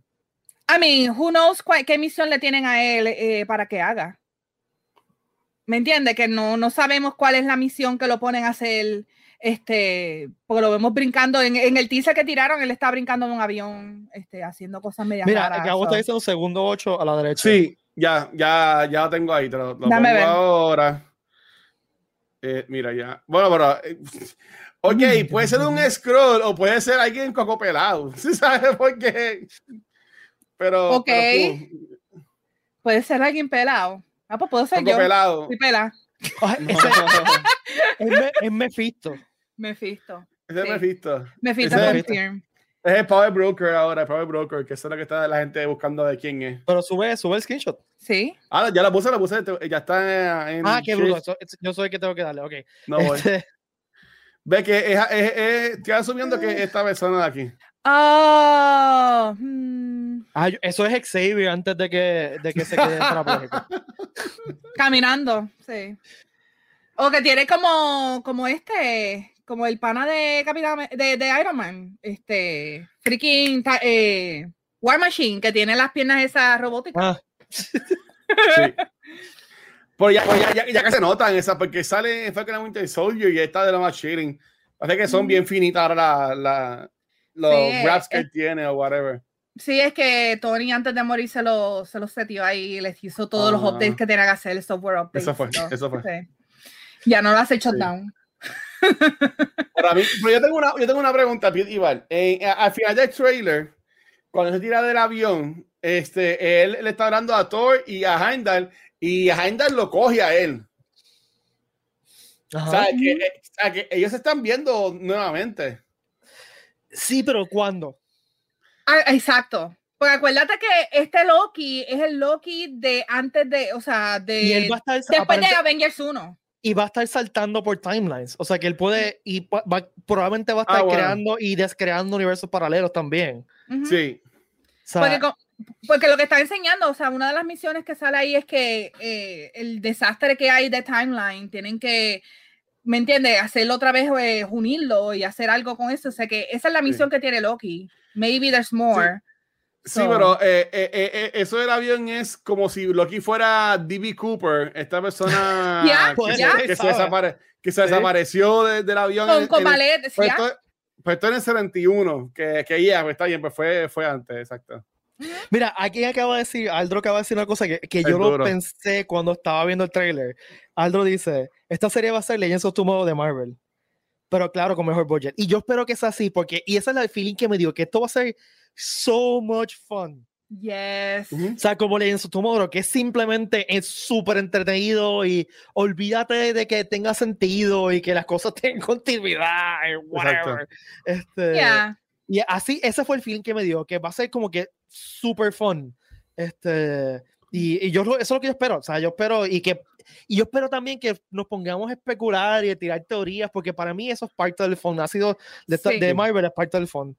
S2: I mean, who knows cuál- qué misión le tienen a él eh, para que haga. ¿Me entiende? Que no, no sabemos cuál es la misión que lo ponen a hacer. Este, porque lo vemos brincando en, en el teaser que tiraron, él está brincando en un avión, este, haciendo cosas medias
S1: Mira,
S2: raras,
S1: Gabo
S2: so.
S1: está diciendo segundo 8 a la derecha.
S3: Sí, ya, ya, ya lo tengo ahí. Te lo, lo
S2: Dame
S3: pongo
S2: ver.
S3: ahora. Eh, mira, ya. Bueno, pero. eh, ok, puede ser un scroll o puede ser alguien coco pelado. <laughs> ¿Sí sabes por qué? Pero.
S2: Ok.
S3: pero
S2: Puede ser alguien pelado. Ah, pues puedo ser
S3: coco
S2: yo.
S3: pelado.
S2: Soy pela.
S1: Ese- es, Me- es Mephisto.
S2: Mephisto.
S3: Ese
S2: Sí.
S3: visto.
S2: Mephisto
S3: Ese-
S2: confirm.
S3: Es el Power Broker ahora, el Power Broker, que eso es lo que está la gente buscando de quién es.
S1: Pero sube, sube el screenshot.
S2: Sí.
S3: Ah, ya la puse, la puse, ya está en.
S1: Ah, qué bruto. Yo soy el que tengo que darle. Ok.
S3: No voy.
S1: Este,
S3: Ve que es, es, es- estoy asumiendo que esta persona de aquí.
S2: Oh, hmm,
S1: ah, eso es Xavier antes de que, de que se quede parapléjico. <laughs>
S2: caminando, sí. O que tiene como, como este, como el pana de Capitán de, de Iron Man, este, freaking ta- eh, War Machine, que tiene las piernas esas robóticas.
S1: Ah, <laughs>
S3: Sí. Pues ya, pues ya, ya, ya que se notan esas, porque sale Falcon Winter Soldier y esta de la más chilling. Parece que son bien finitas ahora la, la- los
S2: Sí,
S3: wraps que
S2: es-
S3: tiene o whatever.
S2: Sí, es que Tony antes de morir se lo, se lo setió ahí y les hizo todos los updates que tenía que hacer, el software updates.
S3: Eso fue,
S2: so,
S3: eso fue.
S2: sí. Ya no lo hace
S3: Sí.
S2: shutdown.
S3: Para mí, pero yo tengo una, yo tengo una pregunta, Iván. A- al final del trailer, cuando se tira del avión, este, él le está hablando a Thor y a Heimdall, y Heimdall lo coge a él.
S1: ajá.
S3: O sea, que, eh, o sea, que ellos se están viendo nuevamente.
S1: Sí, pero ¿cuándo?
S2: Ah, exacto. Porque acuérdate que este Loki es el Loki de antes de, o sea, de
S1: Y él va a estar,
S2: después de Avengers 1.
S1: y va a estar saltando por timelines. O sea que él puede y va- probablemente va a estar
S3: Ah, bueno.
S1: creando y descreando universos paralelos también.
S3: Sí.
S1: O sea,
S2: Porque, co- porque lo que está enseñando, o sea, una de las misiones que sale ahí es que eh, el desastre que hay de timeline tienen que, ¿me entiendes? Hacerlo otra vez, eh, unirlo y hacer algo con eso. O sea, que esa es la
S3: Sí.
S2: misión que tiene Loki. Maybe there's more.
S3: Sí,
S2: So-
S3: pero eh, eh, eh, eh, eso del avión es como si Loki fuera D.B. Cooper, esta persona <laughs>
S2: Ya,
S3: que, se, que, se desapare- que se
S1: Sí.
S3: desapareció de- del avión.
S2: Con,
S3: en-
S2: con
S3: en el-
S2: ballet,
S3: pues,
S2: ¿sí?
S3: esto, pues esto en el 71, que, que ya, pues está bien, pues fue, fue antes, exacto.
S1: Mira, aquí acaba de decir, Aldro acaba de decir una cosa que, que yo lo
S3: duro.
S1: pensé cuando estaba viendo el trailer. Aldro dice, esta serie va a ser Legends of Tomorrow de Marvel. pero claro, con mejor budget. Y yo espero que sea así, porque, y esa es la feeling que me dio, que esto va a ser so much fun.
S2: Yes.
S1: O sea, como le su Tomorrow, que simplemente es súper entretenido y olvídate de que tenga sentido y que las cosas <laughs> tengan continuidad, whatever. Este, Y así, ese fue el feeling que me dio, que va a ser como que súper fun. Este, y, y, yo eso es lo que yo espero, o sea, yo espero y que y yo espero también que nos pongamos a especular y a tirar teorías, porque para mí eso es parte del fondo, ha sido de, de Marvel es parte del fondo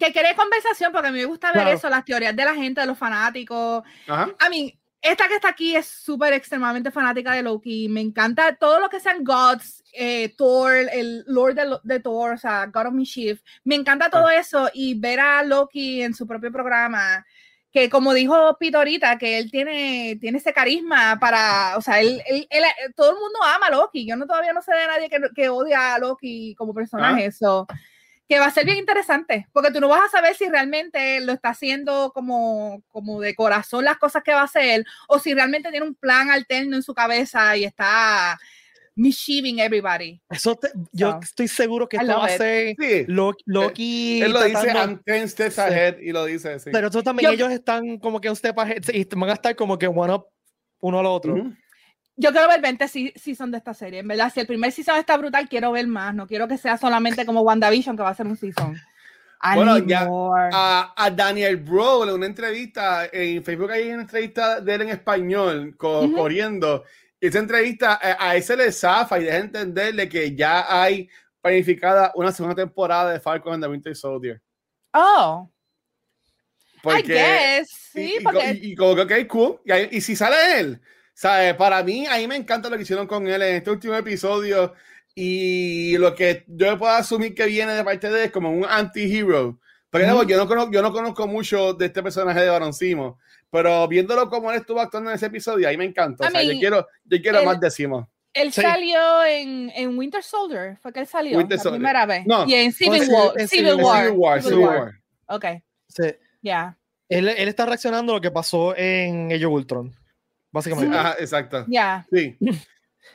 S2: que quiere conversación porque a mí me gusta ver eso, las teorías de la gente, de los fanáticos. A mí, esta que está aquí es súper extremadamente fanática de Loki. Me encanta todo lo que sean gods, eh, Thor, el Lord de, Thor, o sea, God of Mischief. Me encanta todo ah. eso y ver a Loki en su propio programa. Que como dijo Pito ahorita, que él tiene, tiene ese carisma para, o sea, él, todo el mundo ama a Loki. Yo no todavía no sé de nadie que, que odia a Loki como personaje. Eso que va a ser bien interesante, porque tú no vas a saber si realmente lo está haciendo como, como de corazón las cosas que va a hacer, o si realmente tiene un plan alterno en su cabeza y está mischieving everybody.
S1: Eso yo estoy seguro que esto va a ser Loki.
S3: Él, lo dice I'm 10 steps ahead y lo dice
S1: Pero eso también ellos están como que un step ahead y van a estar como que one up uno al otro
S2: yo quiero ver 20 seasons de esta serie, en verdad. Si el primer season está brutal, quiero ver más. No quiero que sea solamente como WandaVision, que va a ser un season.
S3: bueno, ya a, Daniel Bro, en una entrevista en Facebook hay una entrevista de él en español, corriendo. Y esa entrevista a, eh, a ese le zafa y deja entenderle que ya hay planificada una segunda temporada de Falcon and the Winter Soldier.
S2: Oh. I guess, sí,
S3: y, porque... y, como que, ok, cool. Y, y si sale él, ¿Sabes? Para mí, a mí me encanta lo que hicieron con él en este último episodio. Y lo que yo puedo asumir que viene de parte de él es como un anti-hero. Pero yo, no conozco, yo no conozco mucho de este personaje de Baron Simo, pero viéndolo como él estuvo actuando en ese episodio, ahí me encanta. O sea, yo quiero, yo quiero más de Simo.
S2: Él salió en, en, Winter Soldier, fue que él salió la primera vez. No, y en Civil, War, Civil, War, Civil War. Civil War. Ok.
S1: Sí. Ya. Él, él, está reaccionando a lo que pasó en Age of Ultron básicamente.
S3: Ajá, exacto. Ya. Sí.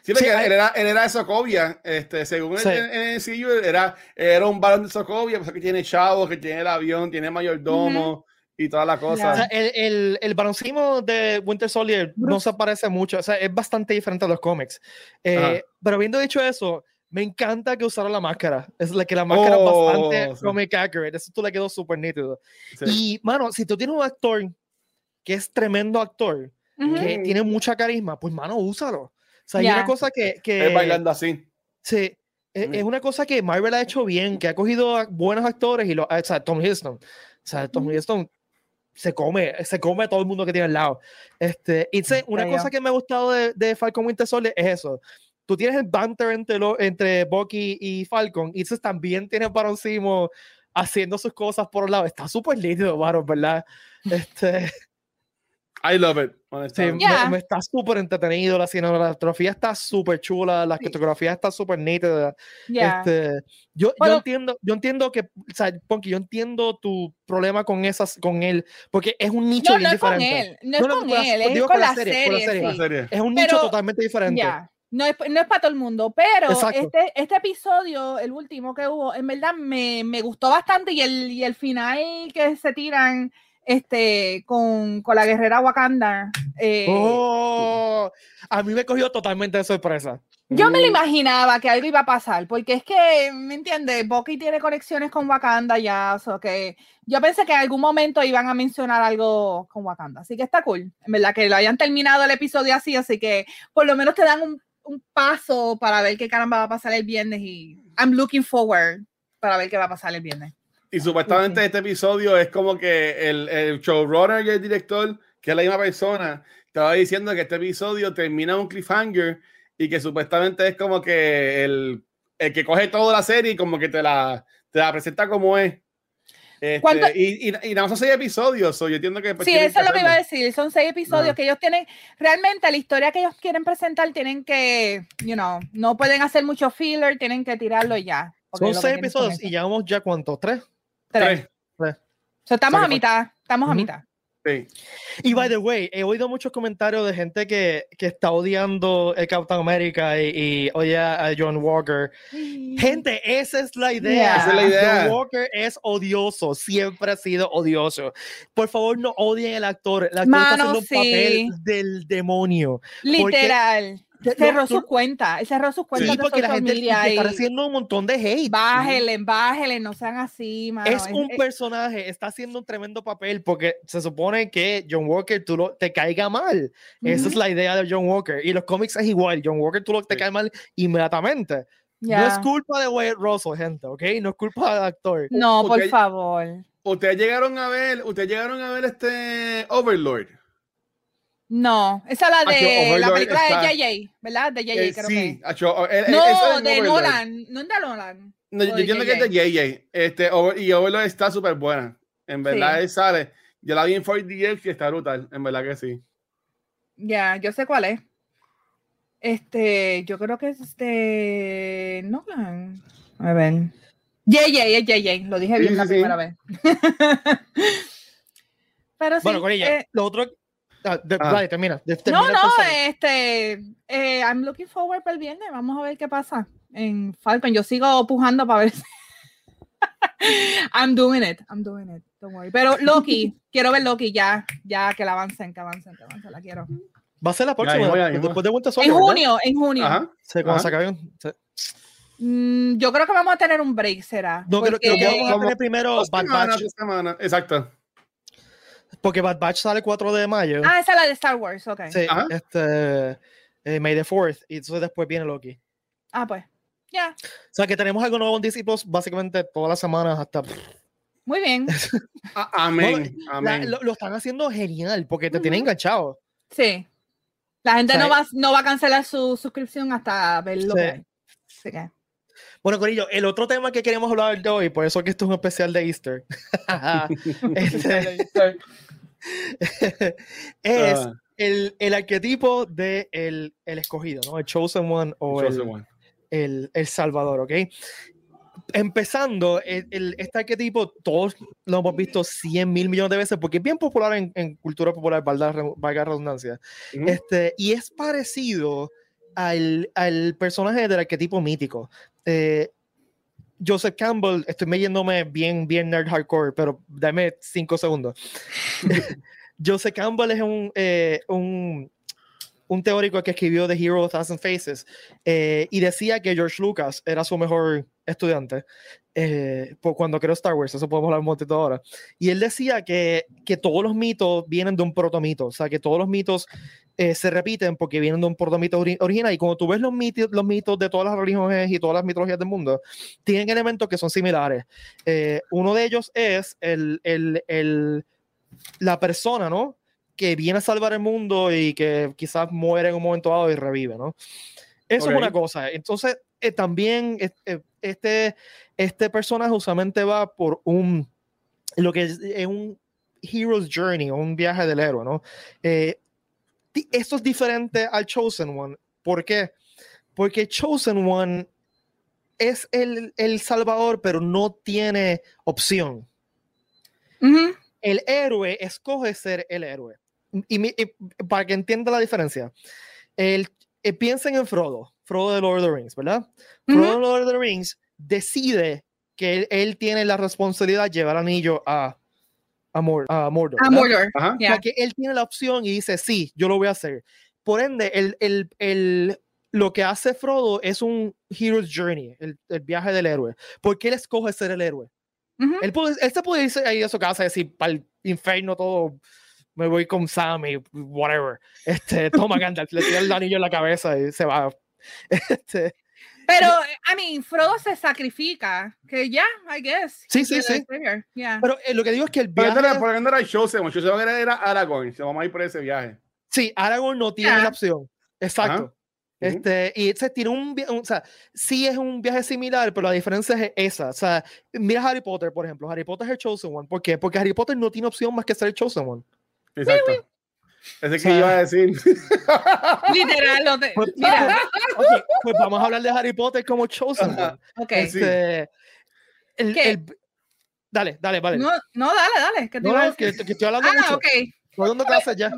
S3: Sí, porque él, era, él era de Sokovia, este, según sí. el, el, era, era un balón de Sokovia, pues que tiene chavos, que tiene el avión, tiene mayordomo y toda la cosa.
S1: O sea, el, el, el baroncimo de Winter Soldier no se parece mucho, o sea, es bastante diferente a los cómics. Eh, pero habiendo dicho eso, me encanta que usaron la máscara. Es la que la máscara oh, es bastante comic accurate. Eso tú le quedó súper nítido. Y, mano, si tú tienes un actor que es tremendo actor, que tiene mucha carisma, pues mano, úsalo. O sea, hay una cosa que, que...
S3: Es bailando así.
S1: Sí, e, es, una cosa que Marvel ha hecho bien, que ha cogido a buenos actores y lo, o sea, Tom Hiddleston. O sea, Tom Hiddleston se come, se come a todo el mundo que tiene al lado. Este, y una cosa que me ha gustado de, de, Falcon Winter Soldier es eso. Tú tienes el banter entre, lo, entre Bucky y Falcon, y eso también tiene para encima haciendo sus cosas por un lado. Está súper lindo, Baron, ¿verdad? Este,
S3: I love it.
S1: Sí, me, está súper entretenido, la cinematografía está súper chula, la fotografía está súper nítida. Este, yo, yo, entiendo, yo entiendo que, o sea, Ponky, yo entiendo tu problema con esas, con él, porque es un nicho
S2: no,
S1: bien
S2: no
S1: diferente.
S2: Es con él, no, es con él, es con, la, serie,
S1: Es un nicho totalmente diferente.
S2: No es, no es, para todo el mundo, pero este, este episodio, el último que hubo, en verdad me, me gustó bastante y el, y el final que se tiran este, con, con la guerrera Wakanda. Eh,
S1: oh, a mí me cogió totalmente de sorpresa.
S2: Yo me lo mm. imaginaba que algo iba a pasar, porque es que, ¿me entiendes? Bucky tiene conexiones con Wakanda ya, o que yo pensé que en algún momento iban a mencionar algo con Wakanda, así que está cool, en verdad, que lo hayan terminado el episodio así, así que por lo menos te dan un, un paso para ver qué caramba va a pasar el viernes y I'm looking forward para ver qué va a pasar el viernes.
S3: Y supuestamente este episodio es como que el, el showrunner y el director, que es la misma persona, estaba diciendo que este episodio termina un cliffhanger y que supuestamente es como que el, el que coge toda la serie y como que te la, te la presenta como es. Este, y, y, nada más son seis episodios, yo entiendo que...
S2: Pues, sí, eso es lo que iba a decir, son seis episodios que ellos tienen, realmente la historia que ellos quieren presentar tienen que, you know, no pueden hacer mucho filler, tienen que tirarlo ya.
S1: Son seis episodios y llevamos ya cuánto, tres.
S2: Tres. estamos a mitad. Estamos a mitad.
S3: Sí.
S1: Y by the way, he oído muchos comentarios de gente que, que está odiando el Captain America y, y oye a John Walker. Gente, esa es la idea.
S2: Yeah.
S3: Esa es la idea.
S1: John Walker es odioso, siempre ha sido odioso. Por favor, no odien al actor. El actor
S2: Mano,
S1: está haciendo un
S2: sí.
S1: papel del demonio.
S2: Literal.
S1: No,
S2: Cerró
S1: no,
S2: sus cuentas. Él cerró sus cuentas
S1: Sí,
S2: de
S1: porque la gente está recibiendo un montón de hate.
S2: Bájele, bájele, no sean así, mano.
S1: Es un
S2: es-
S1: personaje, está haciendo un tremendo papel porque se supone que John Walker tú lo, te caiga mal. Esa es la idea de John Walker. Y los cómics es igual. John Walker tú lo te
S3: Sí.
S1: cae mal inmediatamente. No
S2: Ya.
S1: es culpa de Wyatt Russell, gente, ¿ok? No es culpa del actor.
S2: No, por favor.
S3: Ustedes llegaron a ver, ustedes llegaron a ver este Overlord.
S2: No, esa es la de la película de JJ, ¿verdad? De JJ,
S3: Eh,
S2: creo
S3: sí,
S2: que.
S3: eh, eh,
S2: No,
S3: es
S2: de. Nolan. No es de Nolan.
S3: No, yo
S2: de
S3: entiendo que es de JJ. Este, Over- y Overlord está súper buena. En verdad,
S2: Sí.
S3: él sale. Yo la vi en 4DX y está brutal. En verdad que sí.
S2: Ya, yo sé cuál es. Este, yo creo que es este Nolan. A ver. JJ, es JJ. Lo dije bien
S3: sí,
S2: la
S3: sí.
S2: primera vez. <laughs> Pero sí.
S1: Bueno, con ella,
S2: eh,
S1: lo otro. Ah, de-
S3: Ah.
S1: Dale, termina. de-
S2: no,
S1: termina
S2: no, este, eh, I'm looking forward para el viernes. Vamos a ver qué pasa en Falcon. Yo sigo pujando para ver. si- <laughs> I'm doing it, I'm doing it. Don't worry. Pero Loki, <laughs> quiero ver Loki ya, ya que la avancen, que avancen, que avancen, la quiero.
S1: Va a ser la próxima.
S3: mismo, ya mismo.
S1: después de Winter
S2: En
S1: Soldier, ¿verdad?
S2: junio, en junio.
S3: Ajá.
S1: Sí, cuando
S3: Ajá.
S1: se acabe.
S2: Mm, yo creo que vamos a tener un break, será.
S1: No, creo, creo que vamos a tener primero Bad Batch.
S3: semanas. Exacto.
S1: Porque Bad Batch sale el 4 de mayo.
S2: Ah, esa es la de Star Wars, ok.
S1: Sí,
S3: Ajá.
S1: este. eh, May the 4th. Y entonces después viene Loki.
S2: Ah, pues. Ya,
S1: O sea que tenemos algo nuevo en Disney Plus básicamente todas las semanas hasta.
S2: muy bien. <laughs>
S3: Ah, amén. Amén.
S1: lo, lo están haciendo genial porque te
S2: Ujú.
S1: tienen enganchado.
S2: Sí. La gente
S1: O sea,
S2: no, va, no va a cancelar su suscripción hasta ver lo
S1: Sí.
S2: que.
S1: Bueno, Corillo, el otro tema que queríamos hablar de hoy, por eso que esto es un especial de Easter, <laughs> <laughs> este, <laughs> es
S3: Ah,
S1: el, el arquetipo de el, el escogido, ¿no? El chosen one o el,
S3: one.
S1: el, el Salvador, ¿ok? Empezando, el, el- este arquetipo todos lo hemos visto 100 mil millones de veces porque es bien popular en, en cultura popular, valga, redundancia. Este, y es parecido al, al personaje del arquetipo mítico. Eh, Joseph Campbell, estoy yéndome bien, bien nerd hardcore, pero dame cinco segundos. <laughs> <laughs> Joseph Campbell es un, eh, un, un teórico que escribió The Hero of Thousand Faces eh, y decía que George Lucas era su mejor estudiante eh, por cuando creó Star Wars, eso podemos hablar un montón ahora. Y él decía que, que todos los mitos vienen de un protomito, o sea, que todos los mitos eh, se repiten porque vienen de un protomito ori- original. Y cuando tú ves los mitos, los mitos de todas las religiones y todas las mitologías del mundo, tienen elementos que son similares. Eh, uno de ellos es el, el, el- la persona, ¿no? Que viene a salvar el mundo y que quizás muere en un momento dado y revive, ¿no? Eso es una cosa. Entonces, eh, también eh, este, este personaje usualmente va por un, lo que es, es un hero's journey, o un viaje del héroe, ¿no? Eh, esto es diferente al Chosen One. ¿Por qué? Porque Chosen One es el, el salvador, pero no tiene opción. El héroe escoge ser el héroe. Y, mi- y para que entienda la diferencia, el, eh, piensen en Frodo, Frodo de Lord of the Rings, ¿verdad?
S2: Ujú.
S1: Frodo de Lord of the Rings decide que él, él tiene la responsabilidad de llevar anillo a, a, Mor- a Mordor.
S2: A. Mordor.
S3: Ajá.
S1: O que él tiene la opción y dice, sí, yo lo voy a hacer. Por ende, el, el, el- lo que hace Frodo es un hero's journey, el, el viaje del héroe. Porque él escoge ser el héroe.
S2: Ujú.
S1: Él, puede, él se puede irse ahí a su casa y decir, para el infierno todo, me voy con Sam y whatever. Este, toma <laughs> Gandalf, le tira el anillo en la cabeza y se va. <laughs> Este,
S2: Pero, I mean, Frodo se sacrifica. Que ya, I guess.
S1: Sí, sí, sí.
S2: yeah.
S1: pero eh, lo que digo es que el viaje...
S3: por ejemplo, era el Chosen One. Chosen One era, era Aragorn. Se vamos a ir por ese viaje.
S1: Sí, Aragorn no tiene
S2: Ya.
S1: la opción. Exacto. Este, y se tiene un, un- o sea, sí es un viaje similar, pero la diferencia es esa. O sea, mira Harry Potter, por ejemplo. Harry Potter es el Chosen One. ¿Por qué? Porque Harry Potter no tiene opción más que ser el Chosen One.
S3: Exacto. Ese que
S1: sea,
S3: iba a decir. <laughs>
S2: Literal, lo de-
S1: Pues,
S2: mira,
S1: pues, ok, pues vamos a hablar de Harry Potter como Chosen One.
S3: Ajá.
S2: ok.
S3: Sí.
S1: Este, el,
S2: ¿Qué?
S1: el- Dale, dale, vale.
S2: No, no, dale, dale. Que te
S1: No, no, que, estoy hablando
S2: Ah,
S1: mucho. clases ya.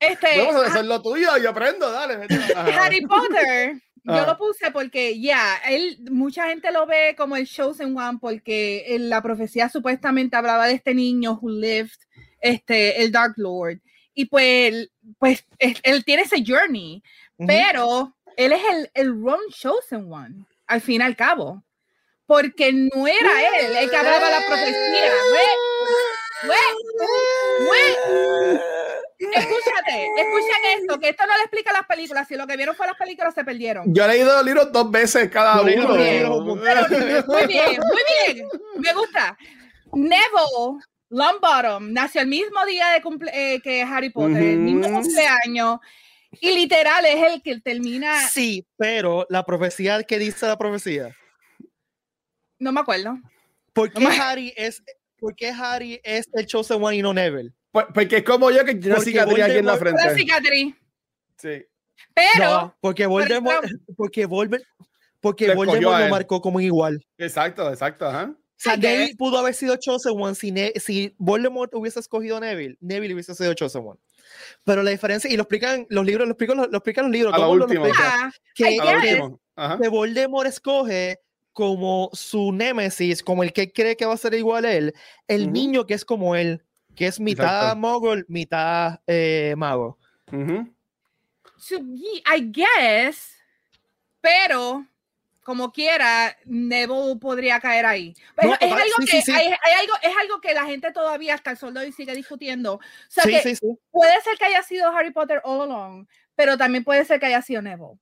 S2: Este,
S3: Vamos a hacer lo tuyo, yo aprendo, dale. <laughs>
S2: Harry Potter, <laughs> yo
S3: Ah.
S2: lo puse porque ya, él, mucha gente lo ve como el Chosen One porque en la profecía supuestamente hablaba de este niño who lived, este, el Dark Lord. Y pues, pues él, él tiene ese journey,
S1: Ujú.
S2: pero él es el, el wrong Chosen One, al fin y al cabo. Porque no era él el que hablaba la profecía. Güey, güey, güey. Escúchate, escuchen esto, que esto no le explica las películas. Si lo que vieron fue las películas, se perdieron.
S3: Yo he leído los libros dos veces cada uno.
S1: un montón.
S2: Muy bien, muy bien. Me gusta. Neville Longbottom nació el mismo día de cumple eh, que Harry Potter, el mismo cumpleaños. Y literal es el que termina.
S1: Sí, pero la profecía que dice la profecía.
S2: No me acuerdo.
S1: ¿Por qué
S2: No me-
S1: Harry es, por qué Harry es el chosen one y no Neville?
S3: Pues- Porque es como yo que tiene una cicatriz aquí en la frente.
S2: cicatriz.
S3: Sí.
S2: Pero.
S1: no, porque Voldemort, porque Voldemort, porque Voldemort lo marcó como igual.
S3: Exacto, exacto, ajá.
S1: O sea, Neville pudo haber sido Chosen One si, Ne- si Voldemort hubiese escogido a Neville, Neville hubiese sido Chosen One. Pero la diferencia, y lo explican los libros, lo explican, lo explican los libros,
S3: A
S1: todo
S3: lo último.
S1: explica,
S2: Ah,
S1: que,
S3: A
S1: que- Voldemort escoge como su némesis, como el que cree que va a ser igual a él, el
S3: Ujú.
S1: niño que es como él, que es mitad
S3: Exacto.
S1: mogul, mitad eh, mago.
S3: Ujú.
S2: so, ye- I guess. Pero. Como quiera, Neville podría caer ahí. Pero
S1: No,
S2: es,
S1: total,
S2: algo
S1: sí,
S2: que,
S1: sí.
S2: Hay, hay algo, es algo que la gente todavía hasta el sol de hoy sigue discutiendo. O sea,
S1: Sí,
S2: que puede ser que haya sido Harry Potter all along, pero también puede ser que haya sido Neville.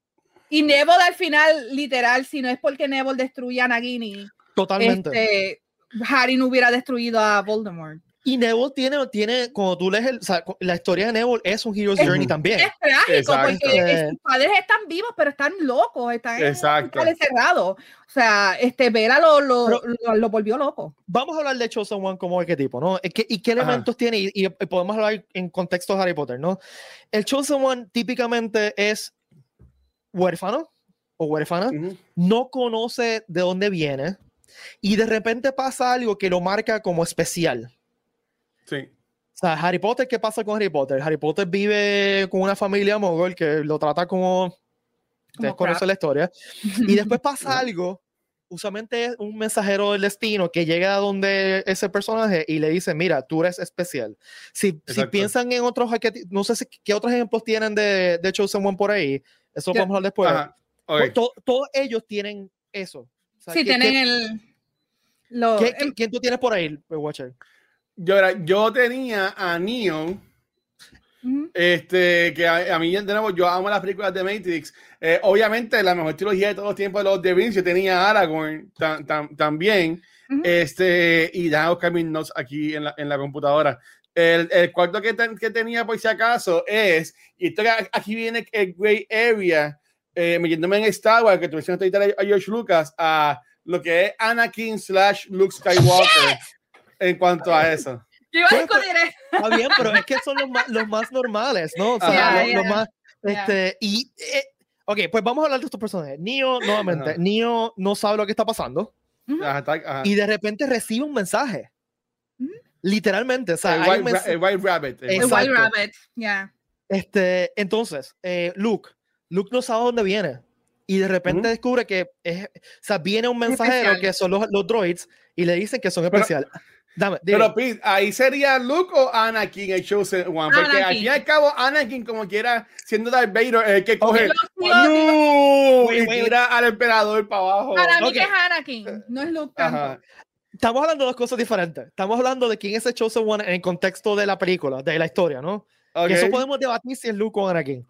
S2: Y Neville al final, literal, si no es porque Neville destruye a Nagini,
S1: Totalmente.
S2: este, Harry no hubiera destruido a Voldemort.
S1: Y Neville tiene, tiene, cuando tú lees el, o sea, la historia de Neville es un Hero's
S2: Es-
S1: Journey también.
S2: Es trágico
S3: Exacto.
S2: porque
S1: Eh.
S2: sus padres están vivos, pero están locos, están encerrados. O sea, este Vera lo, lo,
S1: Pero-
S2: lo, lo volvió loco.
S1: Vamos a hablar de Chosen One como de qué tipo, ¿no? ¿Qué- ¿Y qué
S3: Ajá.
S1: elementos tiene? Y, y podemos hablar en contexto de Harry Potter, ¿no? El Chosen One típicamente es huérfano o huérfana,
S3: Ujú.
S1: no conoce de dónde viene y de repente pasa algo que lo marca como especial.
S3: Sí.
S1: O sea, Harry Potter, ¿qué pasa con Harry Potter? Harry Potter vive con una familia mogul que lo trata como... Ustedes
S2: Como
S1: conocen
S2: crap.
S1: la historia. Y después pasa <laughs> algo, usualmente es un mensajero del destino que llega a donde ese personaje y le dice, mira, tú eres especial. Si, si piensan en otros, no sé si, qué otros ejemplos tienen de, de Chosen One por ahí, eso lo
S2: Ya.
S1: podemos hablar después.
S3: Ajá. Ok.
S1: To- todos ellos tienen eso. O sea,
S2: Sí,
S1: ¿qué-
S2: tienen
S1: qué-
S2: el. Lo,
S1: qué- qué- ¿Quién tú tienes por ahí, Watcher?
S3: Yo, era- yo tenía a Neo,
S2: Ujú.
S3: este, que a, a mí de nuevo, yo amo las películas de Matrix. Eh, obviamente, la mejor trilogía de todos los tiempos de los de Vinci, yo tenía a Aragorn tam- tam- también.
S2: Ujú.
S3: Este, y buscar mis notes aquí en la, en la computadora. El, el cuarto que, ten- que tenía, por si acaso, es, y esto que aquí viene el Gray Area, eh, metiéndome en Star Wars, que tú mencionaste ahorita a George Lucas, a lo que es Anakin slash Luke Skywalker en cuanto a eso.
S2: Yo iba a
S1: Pues,
S2: discutir eso.
S1: Está bien, pero es que son los más, los más normales, ¿no? O sea,
S3: Ajá.
S1: los, los
S2: Ya,
S1: más, este, y, eh, ok, pues vamos a hablar de estos personajes. Neo, nuevamente,
S3: Ajá.
S1: Neo no sabe lo que está pasando
S3: Ajá,
S1: y de repente recibe un mensaje. Literalmente, o sea,
S3: el, white, ra-
S1: mensaje-
S3: el White Rabbit. el
S1: Exacto.
S2: White Rabbit, ya.
S1: Este, entonces, eh, Luke, Luke no sabe dónde viene. Y de repente
S3: Ujú.
S1: descubre que es, o sea, viene un mensajero
S2: especial.
S1: que son los, los droids y le dicen que son
S3: Pero-
S1: especiales. Dame, dime.
S3: Pero Pete, ahí sería Luke o Anakin el Chosen One, porque
S2: Anakin.
S3: al fin y al cabo Anakin como quiera siendo Darth Vader es el que coge
S2: sigo-
S3: ¡No! Y tira al emperador para abajo.
S2: Para mí
S1: Ok.
S2: que es Anakin, no es Luke tanto.
S1: Estamos hablando de dos cosas diferentes. Estamos hablando de quién es el Chosen One en el contexto de la película, de la historia, ¿no?
S3: Ok.
S1: Que eso podemos debatir si es Luke o Anakin.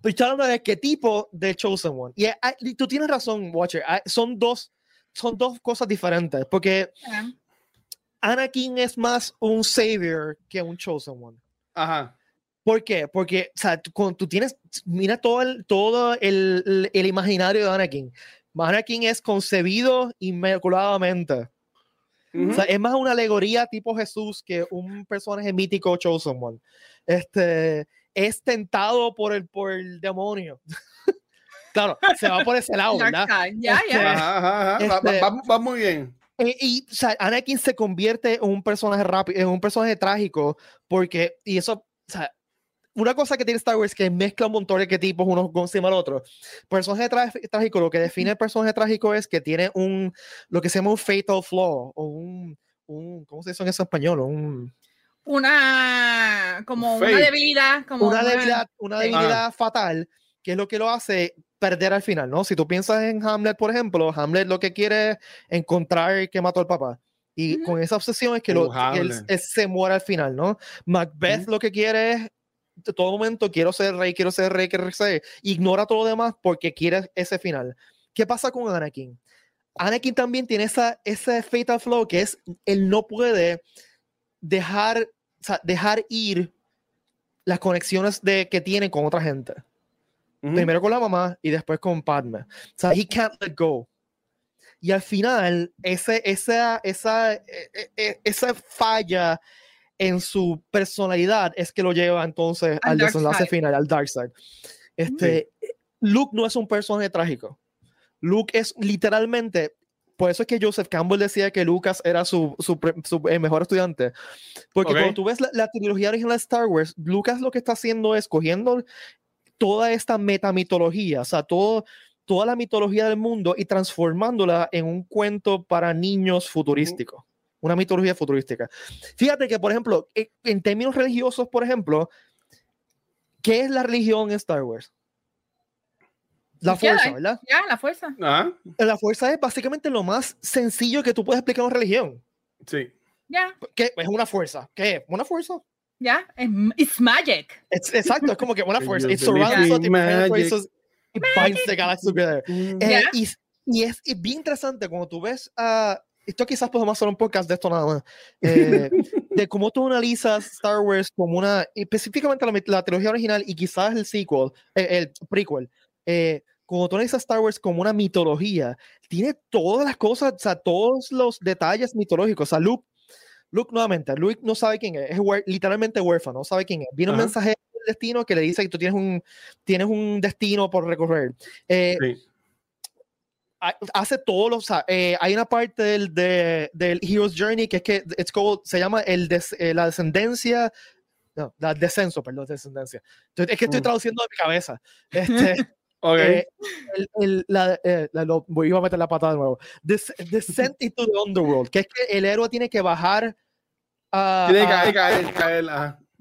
S1: Pero estoy hablando de qué tipo de Chosen One. Y, hay- y tú tienes razón, Watcher. hay- Son dos, son dos cosas diferentes. Porque
S2: Ya.
S1: Anakin es más un savior que un Chosen One.
S3: Ajá.
S1: ¿Por qué? Porque, o sea, tú, cuando tú tienes, mira todo el, todo el, el- el imaginario de Anakin. Anakin es concebido inmaculadamente.
S3: Ujú.
S1: O sea, es más una alegoría tipo Jesús que un personaje mítico Chosen One. Este, es tentado por el, por el demonio. <laughs> claro, se va por ese lado, ¿verdad?
S2: side, Ya,
S1: Este,
S2: ya.
S3: Ajá, ajá, ajá. Va-
S1: Este-
S3: va, va- va muy bien.
S1: Eh, y o sea, Anakin se convierte en un personaje rápido, en un personaje trágico, porque, y eso, o sea, una cosa que tiene Star Wars que mezcla un montón de arquetipos uno con encima del otro. Personaje trágico, lo que define el personaje trágico es que tiene un, lo que se llama un fatal flaw, o un, un ¿cómo se dice en español? Un,
S2: una, como una debilidad, como
S1: una, debilidad, una debilidad fatal, que es lo que lo hace perder al final, ¿no? Si tú piensas en Hamlet, por ejemplo, Hamlet lo que quiere es encontrar que mató al papá. Y con esa obsesión es que, lo, él, se muere al final, ¿no? Macbeth lo que quiere es, de todo momento, quiero ser rey, quiero ser rey, quiero ser Ignora todo lo demás porque quiere ese final. ¿Qué pasa con Anakin? Anakin también tiene esa, ese fatal flow que es, él no puede dejar, o sea, dejar ir las conexiones de, que tiene con otra gente. Primero con la mamá y después con Padme. O sea, he can't let go. Y al final, ese, esa, esa, e, e, e, esa falla en su personalidad es que lo lleva entonces al, desenlace final, al Dark Side. Este, Luke no es un personaje trágico. Luke es literalmente, por eso es que Joseph Campbell decía que Lucas era su, su, mejor estudiante. Porque cuando tú ves la, la, trilogía original de Star Wars, Lucas lo que está haciendo es cogiendo toda esta metamitología, o sea, todo, toda la mitología del mundo y transformándola en un cuento para niños futurístico. Una mitología futurística. Fíjate que, por ejemplo, e, en términos religiosos, por ejemplo, ¿qué es la religión en Star Wars? La fuerza, ¿verdad?
S2: Ya, la fuerza.
S3: Ah.
S1: La fuerza es básicamente lo más sencillo que tú puedes explicar en una religión.
S3: Sí.
S2: Ya.
S1: ¿Qué es una fuerza? ¿Qué es? ¿Una fuerza?
S2: Ya, es it's magic.
S1: exacto, es como que una fuerza. It surrounds us, it binds the galaxy together. Mm. Eh, y, y, es, bien interesante cuando tú ves a. esto quizás podemos hacer un podcast de esto nada más. Eh, <laughs> de cómo tú analizas Star Wars como una. Específicamente la, la trilogía original y quizás el sequel, eh, el prequel. Eh, como tú analizas Star Wars como una mitología, tiene todas las cosas, o sea, todos los detalles mitológicos. O sea, Luke Luke nuevamente, Luke no sabe quién es, es literalmente huérfano, no sabe quién es. Viene un mensaje del destino que le dice que tú tienes un, tienes un destino por recorrer. Eh, hace todo lo, o sea, eh, hay una parte del, de, del Hero's Journey que es que it's called, se llama el eh, la descendencia, no, la descenso, perdón, descendencia. Es que estoy mm. traduciendo de mi cabeza. Este, <laughs>
S3: Okay.
S1: el, el, la, la, lo, voy a meter la patada de nuevo. Descent <laughs> into the Underworld, que es que el héroe tiene que bajar
S3: tiene que caer, caer,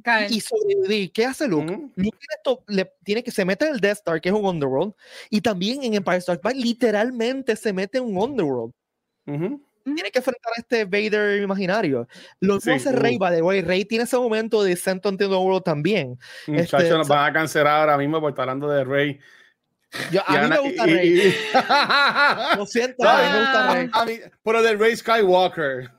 S1: caer, y sobrevivir. ¿Qué hace Luke? Luke tiene, esto, le, tiene que se mete en el Death Star, que es un Underworld, y también en Empire Strikes Back literalmente se mete en un Underworld. Tiene que enfrentar a este Vader imaginario. Lo que hace Rey, by the way. Rey tiene ese momento de Descent into the Underworld también.
S3: Muchachos, este, nos van a cancelar ahora mismo por estar hablando de Rey.
S1: Yo, a mí me gusta Rey. Lo siento, a mí me gusta Rey.
S3: A mí, pero de Rey Skywalker.